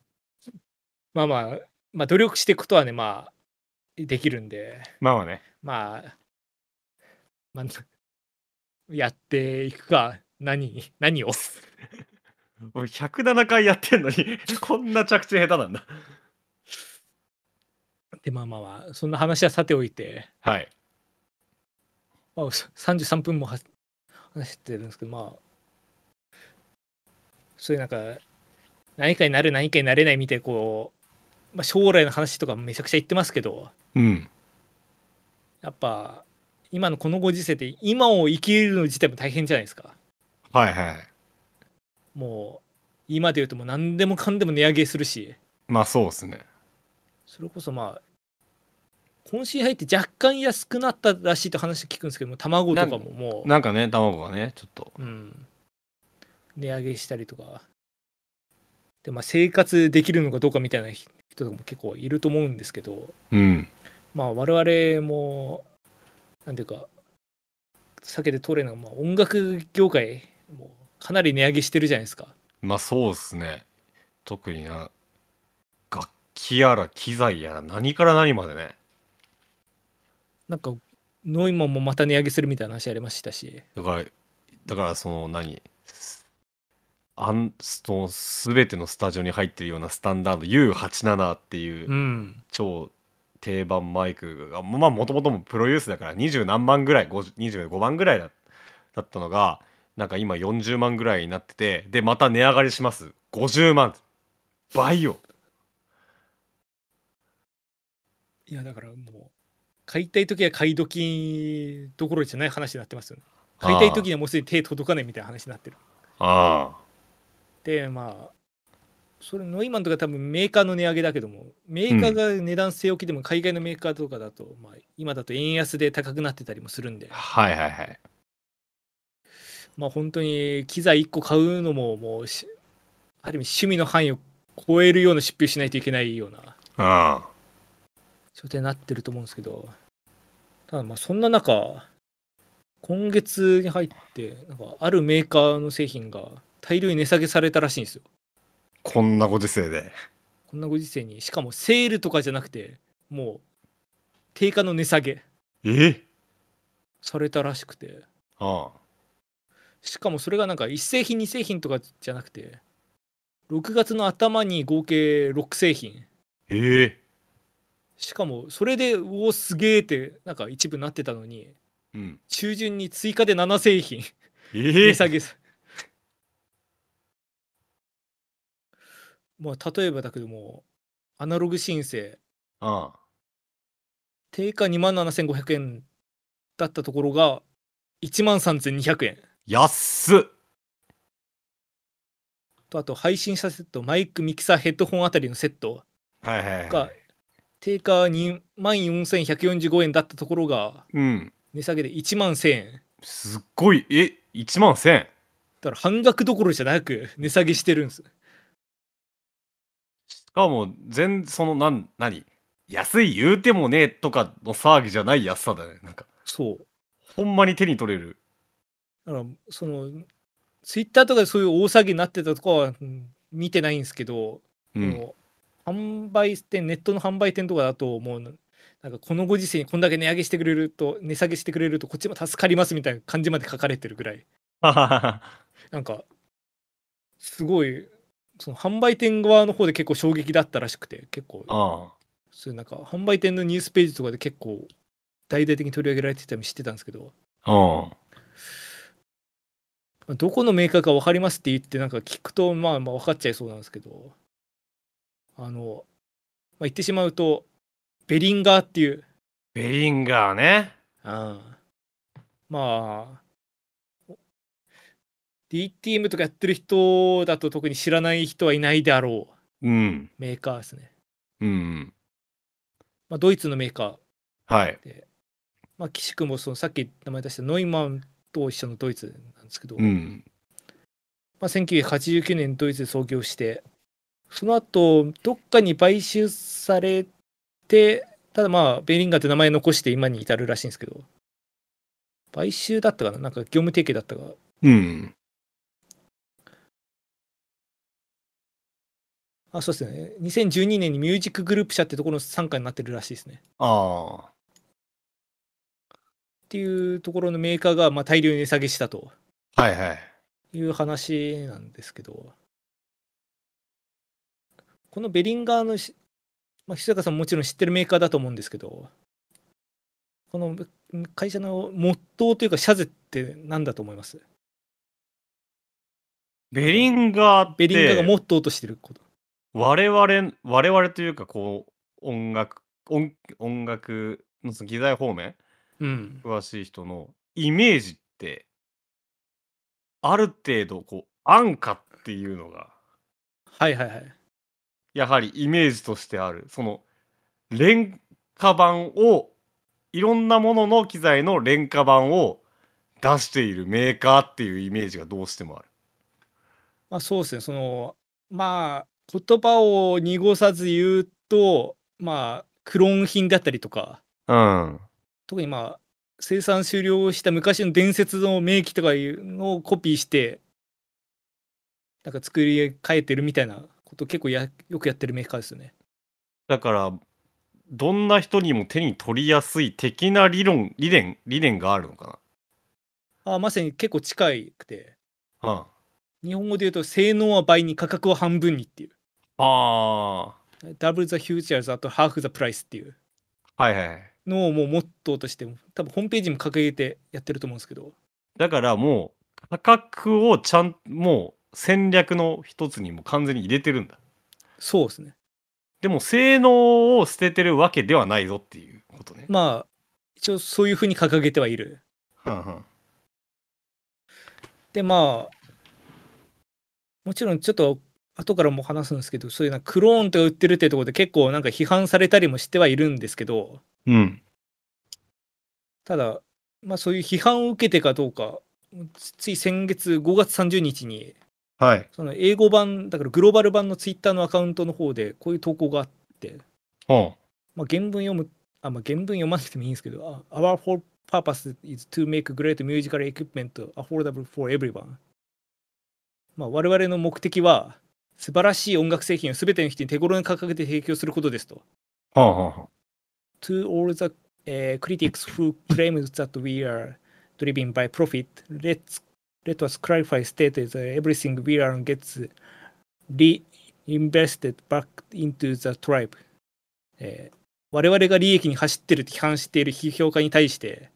まあまあまあ努力していくことはねまあできるんで。まあまあね。まあまあやっていくか何何を？*laughs* 俺107回やってんのに *laughs* こんな着地下手なんだ。でまあまあまあそんな話はさておいて。はい。まあ、33分もは話してるんですけど、まあ、そういうなんか、何かになる、何かになれないみたいな、こう、まあ、将来の話とかめちゃくちゃ言ってますけど、うん。やっぱ、今のこのご時世で、今を生きるの自体も大変じゃないですか。はいはいもう、今で言うともう何でもかんでも値上げするし、まあそうですね。それこそまあ、今週に入って若干安くなったらしいと話聞くんですけども、卵とかももう、なんかね卵がねちょっと。うん、値上げしたりとか。で、まあ、生活できるのかどうかみたいな人とかも結構いると思うんですけど。うん。まあ我々もなんていうか避けて通れない。まあ、音楽業界もかなり値上げしてるじゃないですか。まあそうですね。特にな楽器やら機材やら何から何までねなんかノイマンもまた値上げするみたいな話ありましたし。だからだからその何？あんその全てのスタジオに入ってるようなスタンダード U87 っていううん。超定番マイクがまあもともともプロユースだから20何万ぐらい50 25万ぐらいだだったのがなんか今40万ぐらいになっててでまた値上がりします。50万。倍よ。いやだからもう買いたい時は買い時どころじゃない話になってますよね。買いたい時にはもうすでに手届かないみたいな話になってる。あで、まあ、それノイマンとか多分メーカーの値上げだけども、メーカーが値段据え置きでも海外のメーカーとかだと、まあ、今だと円安で高くなってたりもするんであ。、はいはいはい。まあ本当に機材1個買うのももうし、ある意味趣味の範囲を超えるような出費をしないといけないようなあ状態になってると思うんですけど、ただまあそんな中、今月に入って、なんかあるメーカーの製品が大量に値下げされたらしいんですよ。こんなご時世で。こんなご時世に、しかもセールとかじゃなくて、もう定価の値下げえ？されたらしくて、あしかもそれがなんか1製品2製品とかじゃなくて、6月の頭に合計6製品。ええ？しかもそれで、うお、すげえってなんか一部なってたのに、うん。中旬に追加で7製品え値下げさまあ例えばだけどもアナログ申請。あ定価2万7500円だったところが1万3200円。安っ。とあと配信者セットマイクミキサーヘッドホンあたりのセットはいはいはがい。定価2万4145円だったところがうん。値下げで1万1000円すっごい、え、1万1000だから半額どころじゃなく値下げしてるんですしかも、全、その、なん、何？安い言うてもねとかの騒ぎじゃない安さだね。なんか、そうほんまに手に取れる。だからそのツイッターとかでそういう大騒ぎになってたとかはうん見てないんですけど、うん。販売店ネットの販売店とかだともうなんかこのご時世にこんだけ値上げしてくれると値下げしてくれるとこっちも助かりますみたいな感じまで書かれてるぐらい。*laughs* なんかすごいその販売店側の方で結構衝撃だったらしくて結構。あそういうなんか販売店のニュースページとかで結構大々的に取り上げられてたりもしてたんですけど。あどこのメーカーか分かりますって言ってなんか聞くとまあまあ分かっちゃいそうなんですけどあの、まあ、言ってしまうとベリンガーっていうベリンガーね。ああまあ DTM とかやってる人だと特に知らない人はいないであろううん。メーカーですね、うん。まあ、ドイツのメーカはい。まあ、岸君もそのさっき名前出したノイマンと一緒のドイツなんですけど、うん。まあ、1989年ドイツで創業してその後どっかに買収されてただまあベリンガーって名前残して今に至るらしいんですけど。買収だったかな？なんか業務提携だったか。うん。あそうですね。2012年にミュージックグループ社ってところの傘下になってるらしいですね。あっていうところのメーカーがまあ大量に値下げしたと。あ。はいはい。いう話なんですけどこのベリンガーのし、まあ、久坂さんももちろん知ってるメーカーだと思うんですけどこの会社のモットーというか社税って何だと思います？ベリンガーって、ベリンガーがモットーとしてること。我々、我々というか、こう、音楽、音音楽のその機材方面、うん。詳しい人のイメージって、ある程度、こう、安価っていうのが、はいはいはいやはりイメージとしてある。その、廉価版を、いろんなものの機材の廉価版を出しているメーカーっていうイメージがどうしてもある。まあそうですねそのまあ言葉を濁さず言うとまあクローン品だったりとかうん。特にまあ生産終了した昔の伝説の名機とかいうのをコピーしてなんか作り変えてるみたいなこと結構やよくやってるメーカーですよね。だから、どんな人にも手に取りやすい的な理論、理念、理念があるのかあまさに結構近くてな。日本語で言うと性能は倍に価格は半分にっていううん。あ Double the futures あと half the price っていうあ。はいはい。のをもうモットーとして多分ホームページにも掲げてやってると思うんですけどだからもう、価格をちゃん、もう戦略の一つにも完全に入れてるんだ。そうですねでも、性能を捨ててるわけではないぞっていうことね。まあ一応そういうふうに掲げてはいる。はんはんでまあもちろんちょっと後からも話すんですけどそういうなクローンとか売ってるってところで結構なんか批判されたりもしてはいるんですけどうん。ただまあそういう批判を受けてかどうかつつい先月5月30日にはい。その英語版だからグローバル版のツイッターのアカウントの方でこういう投稿があって、はまあ、原文読むあ、まあ、原文読まなくてもいいんですけどあ Our whole purpose is to make great musical equipment affordable for everyone まあ我々の目的は素晴らしい音楽製品を全ての人に手頃に価格で提供することですとあ。はあはあは To all the、uh, critics who claim that we are driven by profit, let's, let us clarify state that everything we earn gets reinvested back into the tribe. えー我々が利益に走ってると批判している批評家に対して、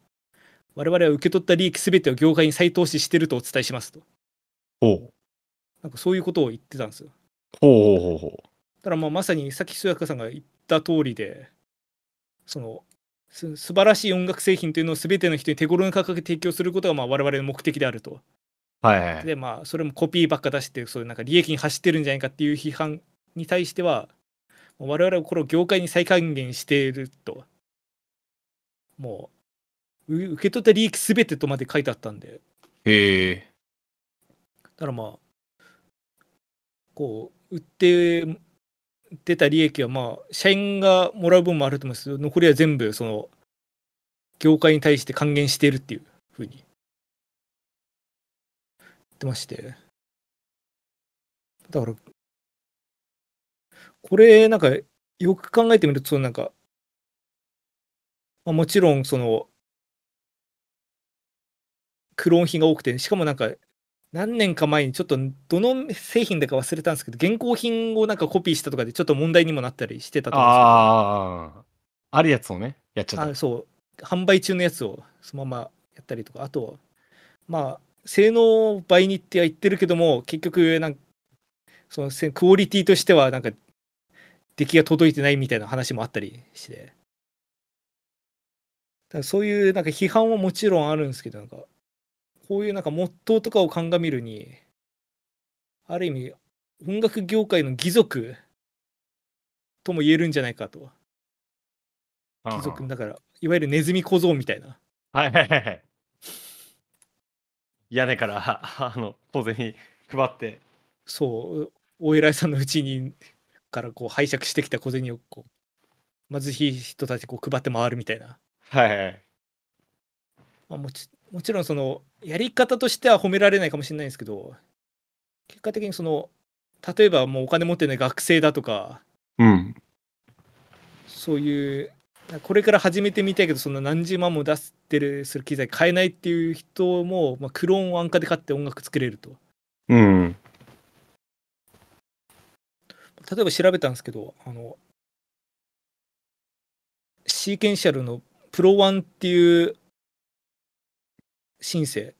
我々は受け取った利益すべてを業界に再投資しているとお伝えしますと。ほう。なんかそういうことを言ってたんですよ。ほうほうほうほう。だからまあまさにさっき須坂さんが言った通りでそのす素晴らしい音楽製品というのを全ての人に手頃な価格で提供することがまあ我々の目的であると。はいはいはい。でまあそれもコピーばっか出してそういうなんか利益に走ってるんじゃないかっていう批判に対しては我々はこれを業界に再還元していると。もうう受け取った利益全てとまで書いてあったんでへえ。だからまあこう売って出た利益はまあ社員がもらう分もあると思うんですけど残りは全部その業界に対して還元しているっていうふうに言ってましてだからこれなんかよく考えてみるとなんか、まあ、もちろんそのクローン品が多くてしかもなんか何年か前にちょっとどの製品だか忘れたんですけど現行品をなんかコピーしたとかでちょっと問題にもなったりしてたと思うんですけどああ。あるやつをね、やっちゃった。あそう販売中のやつをそのままやったりとかあとまあ性能倍にっては言ってるけども結局なんかそのせクオリティとしてはなんか出来が届いてないみたいな話もあったりして。だそういうなんか批判はもちろんあるんですけどなんかこういうなんかモットーとかを鑑みるにある意味音楽業界の義足とも言えるんじゃないかと。貴族だからいわゆるネズミ小僧みたいな。はいはいはいはい。屋根から、*laughs* あの、小銭配って。そうお偉いさんのうちにからこう拝借してきた小銭をこう貧しい人たちにこう配って回るみたいな、はいはいはい。まあ、もちもちろんそのやり方としては褒められないかもしれないんですけど結果的にその例えばもうお金持ってない学生だとかうん。そういうこれから始めてみたいけどそんな何十万も出してるする機材買えないっていう人も、まあ、クローンを安価で買って音楽作れるとうん。例えば調べたんですけどあのシーケンシャルのプロワンっていうシンセ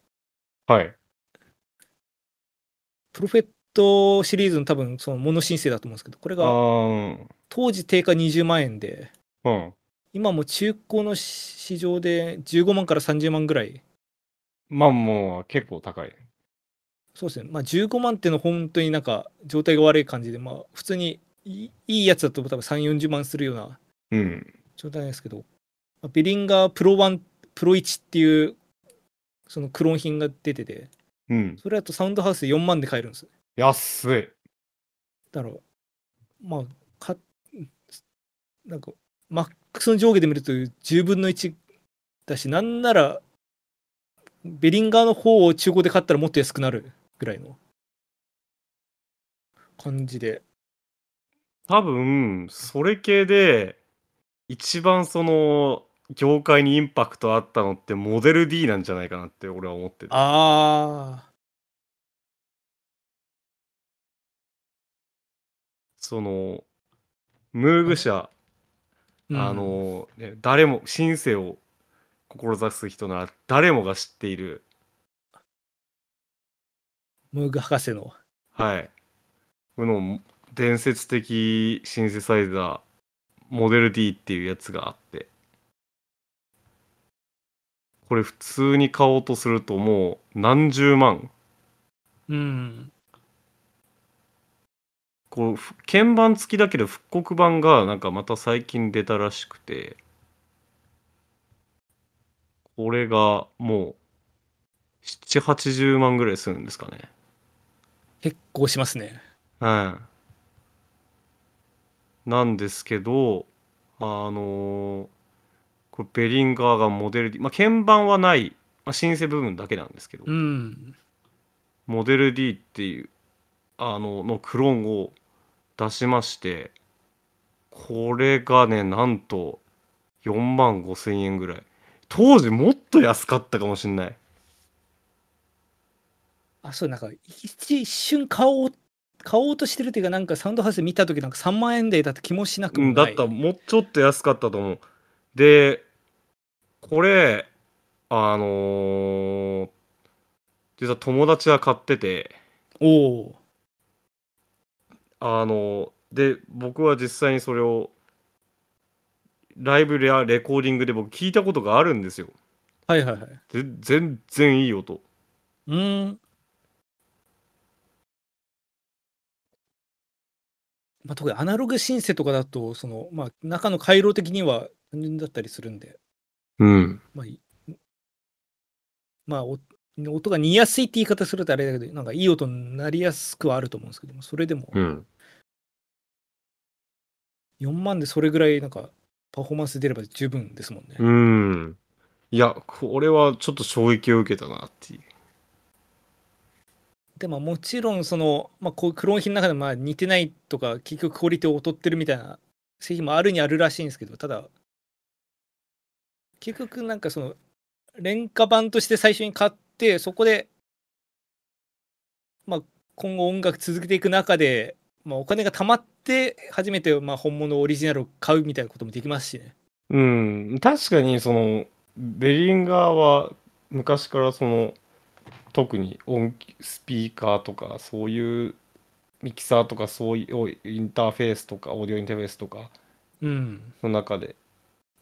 はい。プロフェットシリーズの多分そのモノシンセだと思うんですけどこれあがー当時定価20万円でうん。今も中古の市場で15万から30万ぐらいまあもう結構高い。そうですねまあ15万っていうのは本当になんか状態が悪い感じでまあ普通にいいやつだと多分3 4 0万するようなうん。状態なんですけど、まあベリンガープロ1プロ1っていうそのクローン品が出ててうん。それだとサウンドハウスで4万で買えるんですよ安い。だからまあかなんかマックスの上下で見ると10分の1だしなんならベリンガーの方を中古で買ったらもっと安くなるぐらいの感じで。多分、それ系で、一番その、業界にインパクトあったのってモデル D なんじゃないかなって俺は思ってて。ああその、ムーグ社、うん。あの、ね、誰も、シンセを志す人なら誰もが知っている、ムーグ博士の。はい。この伝説的シンセサイザー、モデル D っていうやつがあって、これ普通に買おうとするともう何十万。うん。こうふ鍵盤付きだけど復刻版がなんかまた最近出たらしくてこれがもう780万ぐらいするんですかね結構しますね。はいなんですけどあのーこれベリンガーがモデル D まあ鍵盤はない、まあ、シンセ部分だけなんですけど、うん。モデル D っていうあののクローンを出しましてこれがねなんと4万5千円ぐらい。当時もっと安かったかもしんない。あ、そう、なんか一一瞬買おう、買おうとしてるっていうか、なんかサウンドハウス見たときなんか3万円台だった気もしなくうん、もない。だったらもうちょっと安かったと思う。でこれあのー実は友達が買ってて。おおあので僕は実際にそれをライブやレコーディングで僕聞いたことがあるんですよー。はいはいはい。で全然いい音うーん。まあ、特にアナログシンセとかだと、その、まあ、中の回路的には単純だったりするんで、うんまあ、いまあ、お音が似やすいって言い方するとあれだけど、なんかいい音になりやすくはあると思うんですけども、それでも。うん。4万でそれぐらいなんかパフォーマンス出れば十分ですもんね。うん。いやこれはちょっと衝撃を受けたなっていう。でももちろんその、まあ、こうクローン品の中でまあ似てないとか結局クオリティを劣ってるみたいな製品もあるにあるらしいんですけどただ結局なんかその廉価版として最初に買ってそこでまあ今後音楽続けていく中で、まあ、お金が貯まって初めてまあ本物オリジナルを買うみたいなこともできますしね。うん確かにそのベリンガーは昔からその特に音スピーカーとかそういうミキサーとかそういうインターフェースとかオーディオインターフェースとかうん。の中で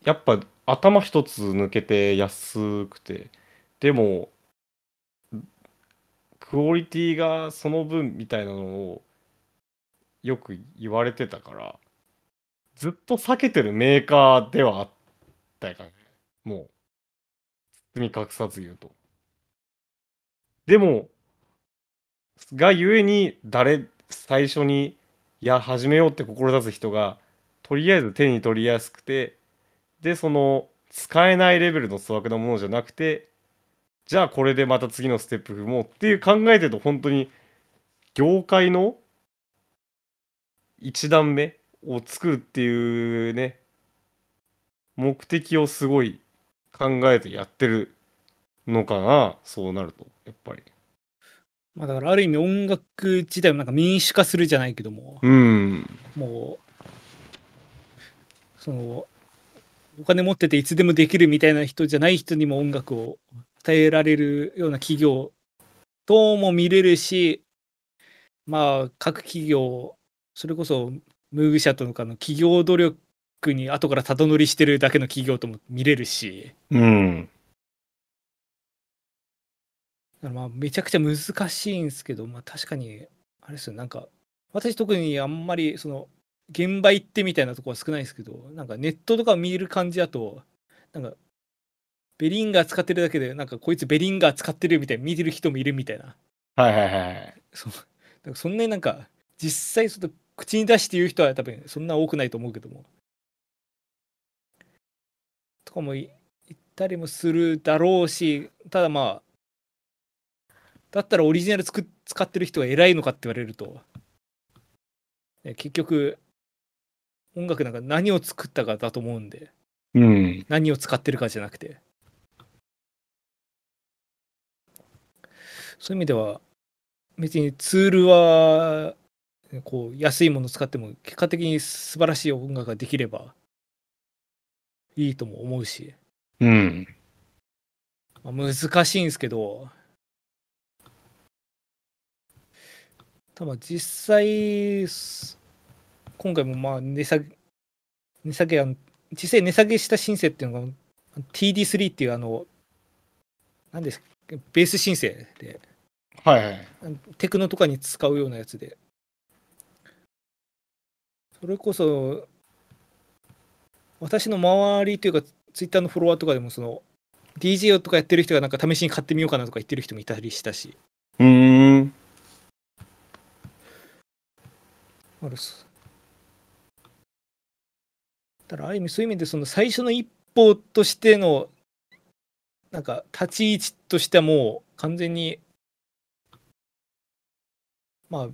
やっぱ頭一つ抜けて安くてでもクオリティがその分みたいなのをよく言われてたからずっと避けてるメーカーではあったかね。もう包み隠さず言うと。でもがゆえに誰最初にいや始めようって志す人がとりあえず手に取りやすくてでその使えないレベルの粗悪なものじゃなくてじゃあこれでまた次のステップ踏もうっていう考えてると本当に業界の一段目を作るっていうね目的をすごい考えてやってるのかなそうなるとやっぱり。まあだからある意味音楽自体もなんか民主化するじゃないけども、うん。もうそのお金持ってていつでもできるみたいな人じゃない人にも音楽を与えられるような企業とも見れるしまあ各企業それこそムーグ社とかの企業努力に後からたど乗りしてるだけの企業とも見れるし。うん。まあめちゃくちゃ難しいんですけど、まあ、確かにあれですよ。なんか私特にあんまりその現場行ってみたいなとこは少ないですけどなんかネットとかを見る感じだとなんかベリンガー使ってるだけでなんかこいつベリンガー使ってるみたいな見てる人もいるみたいな。はいはいはいそう。だからそんなになんか実際その口に出して言う人は多分そんな多くないと思うけども。とかもい言ったりもするだろうしただまあだったらオリジナルつく使ってる人が偉いのかって言われると。ね結局音楽なんか何を作ったかだと思うんで。うん。何を使ってるかじゃなくてそういう意味では別にツールはこう安いものを使っても結果的に素晴らしい音楽ができればいいとも思うし、うん。まあ、難しいんですけど。ただ実際す今回もまあ値下げ値下げ実際値下げしたシンセっていうのが TD3 っていうあのなんですベース申請で、はいはい。テクノとかに使うようなやつで。それこそ、私の周りというか、ツイッターのフォロワーとかでも、その、DJ とかやってる人がなんか試しに買ってみようかなとか言ってる人もいたりしたし、うーん。あるっす。だからある意味そういう意味でその最初の一歩としてのなんか立ち位置としてはもう完全にまあ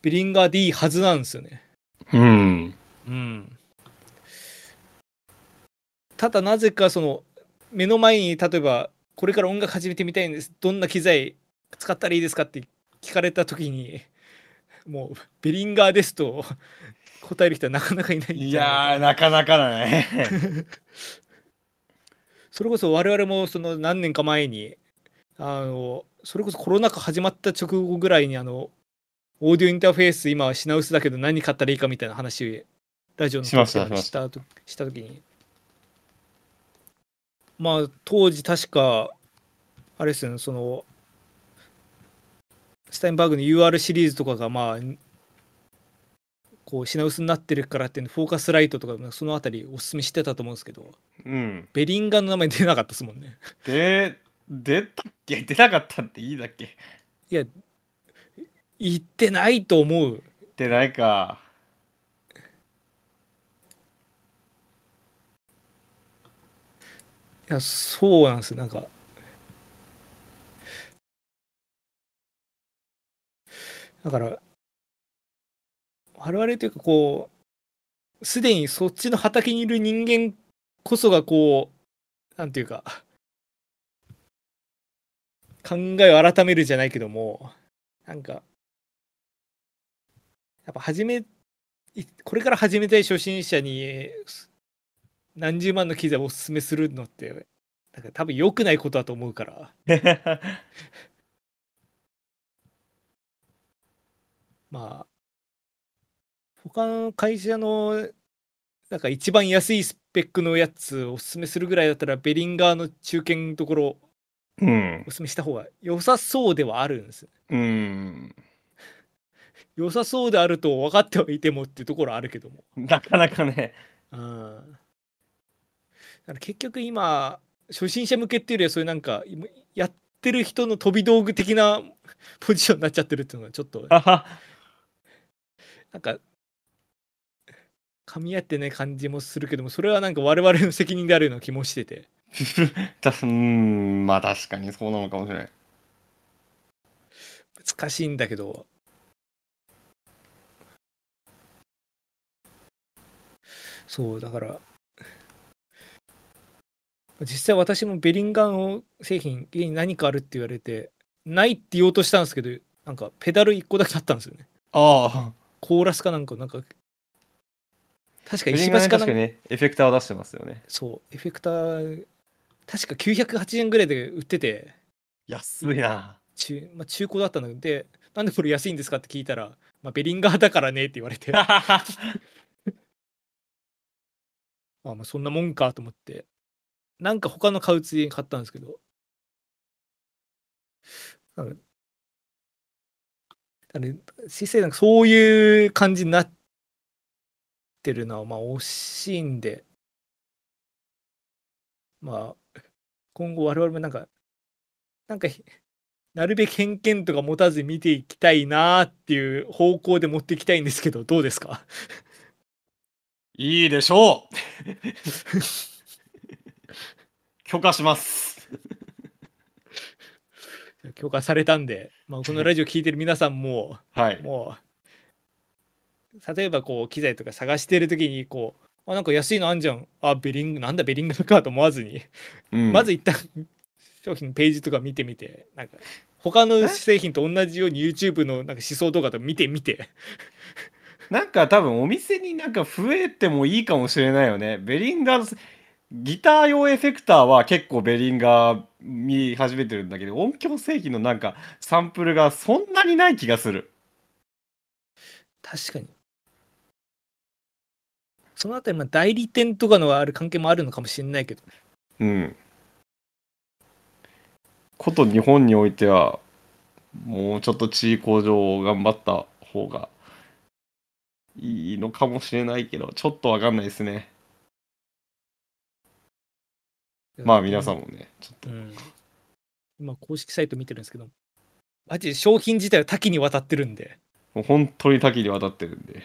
ビリンガーでいいはずなんですよね。うん。うん。ただなぜかその目の前に例えばこれから音楽始めてみたいんですどんな機材使ったらいいですかって聞かれた時にもうベリンガーですと答える人はなかなかいないんいやー、なかなかだね。*laughs* それこそ我々もその何年か前にあのそれこそコロナ禍始まった直後ぐらいにあのオーディオインターフェース今は品薄だけど何買ったらいいかみたいな話ラジオの時にしたとした時にまあ当時確かあれですよねそのスタインバーグの UR シリーズとかがまあこう品薄になってるからっていうフォーカスライトとかそのあたりおすすめしてたと思うんですけどうん。ベリンガーの名前出なかったですもんね。で、出たっけ？出なかったっていいだっけ？いや、言ってないと思う。出ないか。いや、そうなんです。なんか。だから、我々というか、こう、すでにそっちの畑にいる人間こそが、こう、なんていうか、考えを改めるじゃないけども、なんか、やっぱ始め、いこれから始めたい初心者に、何十万の機材をおすすめするのって、なんか多分良くないことだと思うから、*laughs* まあ、他の会社の、なんか一番安いスペックのやつをおすすめするぐらいだったら、ベリンガーの中堅のところうんお。すすめした方が良さそうではあるんです。うん。良さそうであると分かってはいてもっていうところはあるけども。なかなかね。うん。だから結局今、初心者向けっていうよりは、そういうなんか、今やってる人の飛び道具的なポジションになっちゃってるっていうのがちょっと、なんか、噛み合ってない感じもするけども、それはなんか我々の責任であるような気もしてて。*laughs* たうん、まあ確かにそうなのかもしれない。難しいんだけどそうだから実際私もベリンガンを製品家に何かあるって言われてないって言おうとしたんですけどなんかペダル1個だけあったんですよねああ。コーラスかなんかなんか確か石橋かなんかね確かにね、エフェクターを出してますよね。そうエフェクター確か980円ぐらいで売ってて安いな。中,、まあ、中古だったのでなんでこれ安いんですかって聞いたら、まあ、ベリンガーだからねって言われて *laughs* あまあそんなもんかと思って。なんか他の買うついでに買ったんですけど。なんかあれ実際なんかそういう感じになってるのはまあ惜しいんで。まあ今後我々もなんかなんかなるべく偏見とか持たず見ていきたいなっていう方向で持っていきたいんですけどどうですか？いいでしょう。許可します。許可されたんで、まあ、このラジオ聞いてる皆さんもはい。もう例えばこう機材とか探してる時にこうあなんか安いのあんじゃん。あベリングなんだベリングかと思わずに、うん。まず一旦商品ページとか見てみてなんか他の製品と同じように YouTube のなんか思想動画とか見てみてなんか多分お店になんか増えてもいいかもしれないよね。ベリンガー、ギター用エフェクターは結構ベリンガー見始めてるんだけど、音響製品のなんかサンプルがそんなにない気がする。確かにそのあたりまあ代理店とかのある関係もあるのかもしれないけどうん。こと日本においてはもうちょっと地位向上を頑張った方がいいのかもしれないけどちょっとわかんないですね。まあ皆さんもねちょっと。うん。今、公式サイト見てるんですけど、マジで商品自体は多岐にわたってるんで、もう本当に多岐にわたってるんで。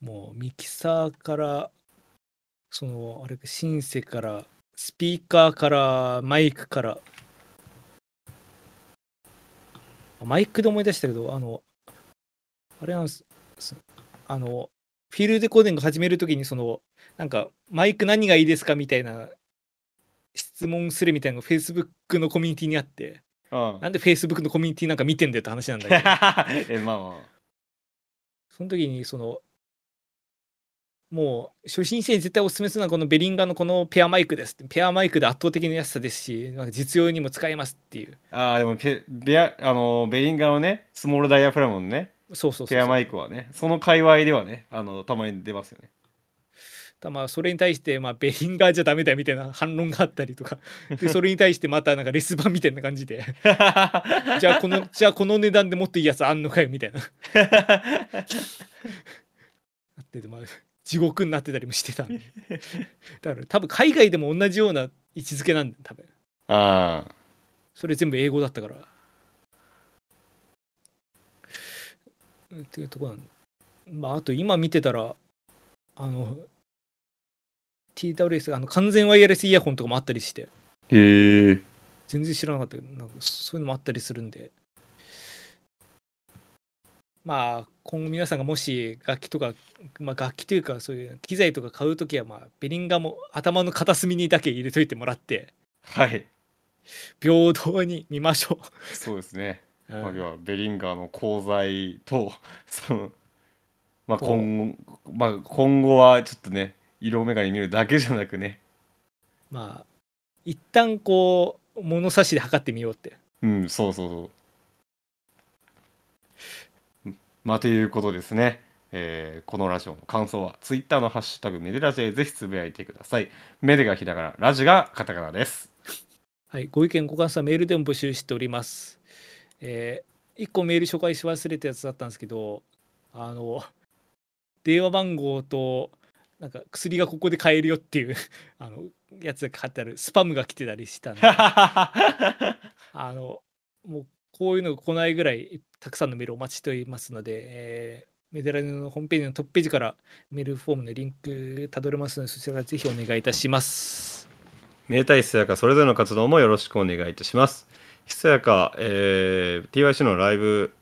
もうミキサーから、その、あれ、シンセから、スピーカーから、マイクから、あマイクで思い出したけど、あの、あれなんです、すあの、フィールドレコーディング始めるときに、その、なんか、マイク何がいいですかみたいな質問するみたいなのが Facebook のコミュニティにあって、あなんで Facebook のコミュニティなんか見てんだよって話なんだけど、あ *laughs* えまあまその時にその、もう初心者に絶対おすすめするのはこのベリンガーのこのペアマイクです。ペアマイクで圧倒的な安さですし、なんか実用にも使えますっていう。ああーでもペベアあのベリンガーのねスモールダイヤフラムのねそうそうそうそう。ペアマイクはねその界隈ではねあのたまに出ますよねたまあそれに対して、まあ、ベリンガーじゃダメだみたいな反論があったりとか、で *laughs* それに対してまたなんかレス版みたいな感じで、*laughs* じゃあこの、じゃあこの値段でもっといいやつあんのかよみたいな。なってて、まあ、地獄になってたりもしてたんで。だから多分海外でも同じような位置づけなんだよ、多分。ああそれ全部英語だったから。うんっていうところなんまあ、あと今見てたら、あの、TWS、あの完全ワイヤレスイヤホンとかもあったりして、へえ。全然知らなかったけど、なんかそういうのもあったりするんで、まあ、今後皆さんがもし楽器とか、まあ、楽器というか、そういう機材とか買うときは、まあ、ベリンガーも頭の片隅にだけ入れといてもらって、はい。平等に見ましょそうですね、う。まあ、うん要はベリンガーの功罪と *laughs* そのまあと今後まあ今後はちょっとね色眼鏡見るだけじゃなくね。まあ、一旦こう、物差しで測ってみようって。うんそうそうそう。まあということですね。えーこのラジオの感想はツイッターのハッシュタグメデラジでぜひつぶやいてください。メデがひらがなラジがカタカナです。はい、ご意見、ご感想はメールでも募集しております。えー、1個メール紹介し忘れたやつだったんですけど、あの、電話番号と、なんか薬がここで買えるよっていう *laughs* あのやつが貼ってあるスパムが来てたりしたんで、*laughs* あの、もうこういうのが来ないぐらいたくさんのメールお待ちしておりますので、えーメデラネのホームページのトップページからメールフォームのリンクたどれますので、そちらぜひお願いいたします。明太ひそやかそれぞれの活動もよろしくお願いいたします。ひそやか、えー TYC のライブ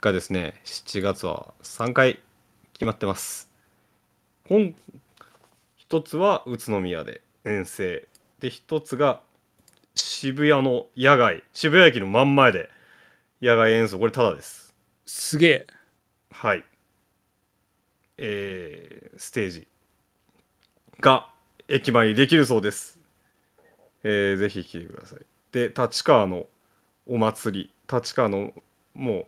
がですね、7月は3回決まってます。今一つは宇都宮で遠征。で、一つが渋谷の野外、渋谷駅の真ん前で野外演奏。これただです。すげえ。はい。えーステージが駅前にできるそうです。えーぜひ来てください。で、立川のお祭り、立川のも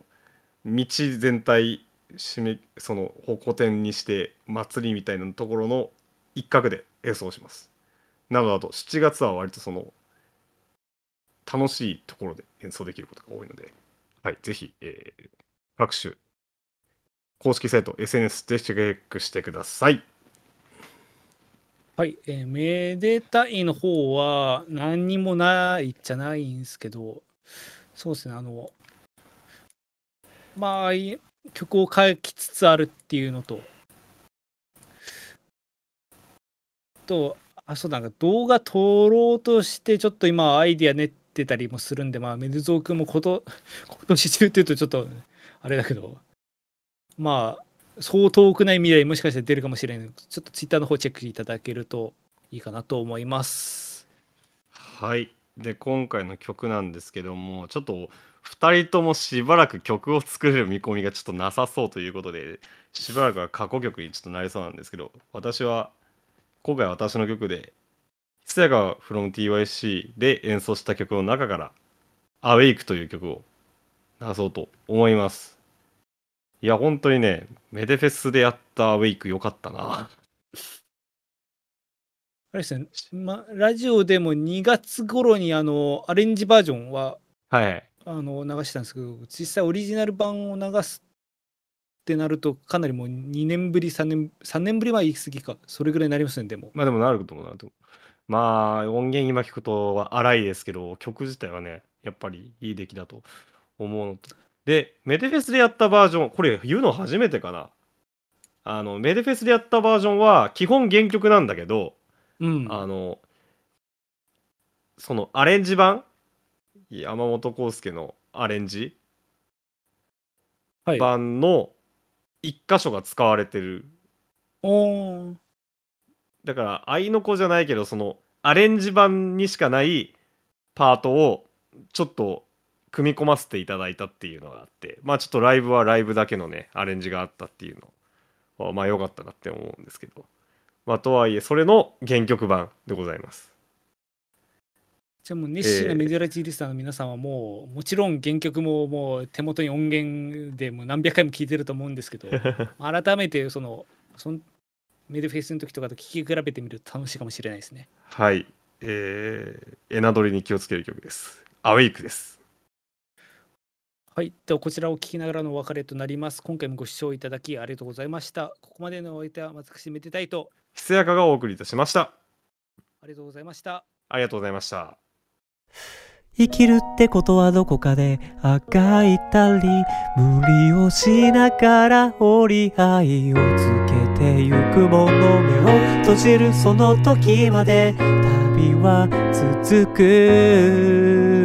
う道全体締めその歩行点にして祭りみたいなところの一角で演奏します。なのだと7月は割とその楽しいところで演奏できることが多いので、はい、ぜひ、えー各種公式サイト、SNS でチェックしてください。はい、えーめでたいの方は何にもないじゃないんですけど、そうですね、あの、まあ、曲を書きつつあるっていうのと、と、あ、そうなんか動画撮ろうとして、ちょっと今アイディア練ってたりもするんで、まあ、メルゾー君もこと今年中っていうとちょっとあれだけど、まあ、そう遠くない未来もしかしたら出るかもしれないのでちょっとツイッターの方チェックいただけるといいかなと思います。はい。で、今回の曲なんですけども、ちょっと2人ともしばらく曲を作れる見込みがちょっとなさそうということで、しばらくは過去曲にちょっとなりそうなんですけど、私は、今回私の曲で、ひつやか from TYC で演奏した曲の中から、Awake という曲を流そうと思います。いや、本当にね、メデフェスでやった Awake 良かったな。あれですね、ま、ラジオでも2月頃にあのアレンジバージョンははい。あの流したんですけど、実際オリジナル版を流すってなると、かなりもう2年ぶり、3年、3年ぶりは言い過ぎか、それぐらいになりますね、でも。まあでもなると思うなと思う。まあ音源今聞くと荒いですけど、曲自体はね、やっぱりいい出来だと思うのと。で、メデフェスでやったバージョン、これ言うの初めてかな。あの、メデフェスでやったバージョンは基本原曲なんだけど、うん。あの、そのアレンジ版？山本康介のアレンジ？はい。版の一箇所が使われてるだから愛の子じゃないけどそのアレンジ版にしかないパートをちょっと組み込ませていただいたっていうのがあってまあちょっとライブはライブだけのねアレンジがあったっていうのはまあ良かったなって思うんですけど。まあとはいえそれの原曲版でございます。じゃあもう熱心なメディアラジーリスターの皆さんはもう、もちろん原曲ももう手元に音源でもう何百回も聞いてると思うんですけど、*laughs* 改めてその、そのメデフェスの時とかと聴き比べてみると楽しいかもしれないですね。はい。えー、エナドリに気をつける曲です。アウェイクですはい。ではこちらを聞きながらのお別れとなります。今回もご視聴いただきありがとうございました。ここまでのお相手は私めでたいと、ひつやかがお送りいたしましたありがとうございました。ありがとうございました生きるってことはどこかであがいたり無理をしながら折り合いをつけてゆくもの目を閉じるその時まで旅は続く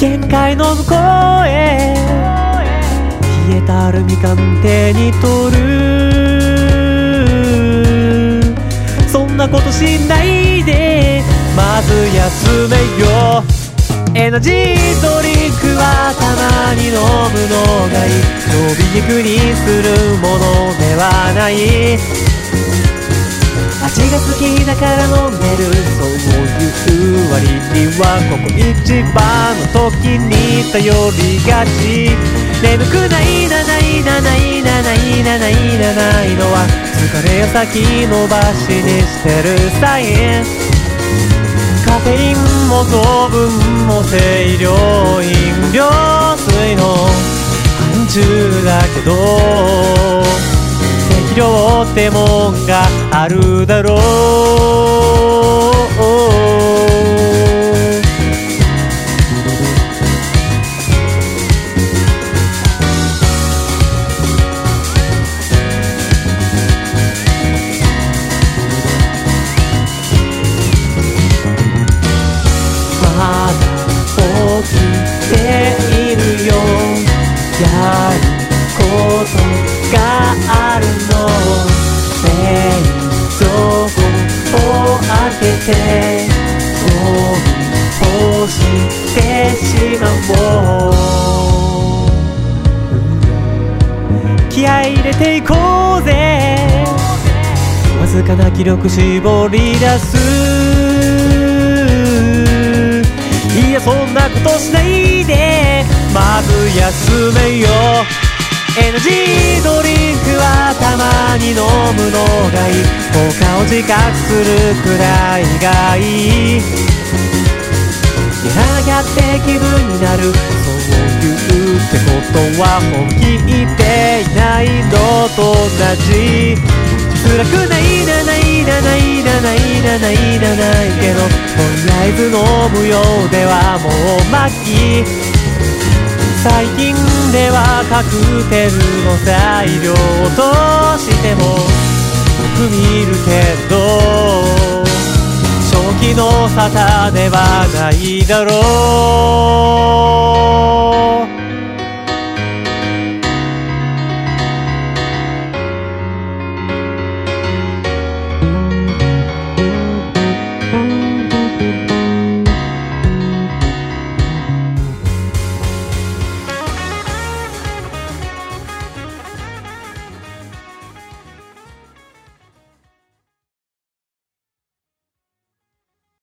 限界の向こうへ。冷えたアルミ缶手に取る。そんなことしないで。まず休めよ。エナジードリンクはたまに飲むのがいい。曜日肉にするものではない。味が好きだから飲んでるそういう割にはここ一番の時に頼りがち。眠くないなないなないなないなないなないのは疲れを先延ばしにしてるサインカフェインも糖分も清涼飲料水の範疇だけど。広ってもんがあるだろう。ドリンクはたまに飲むのがいい。効果を自覚するくらいがいい。やらなきゃって気分になる。そう言うってことは本気言っていないのと同じ。辛くないなないなないなないなないなないけどとりあえず飲むようではもう末期最近ではカクテルの材料としてもよく見るけど正気の沙汰ではないだろう。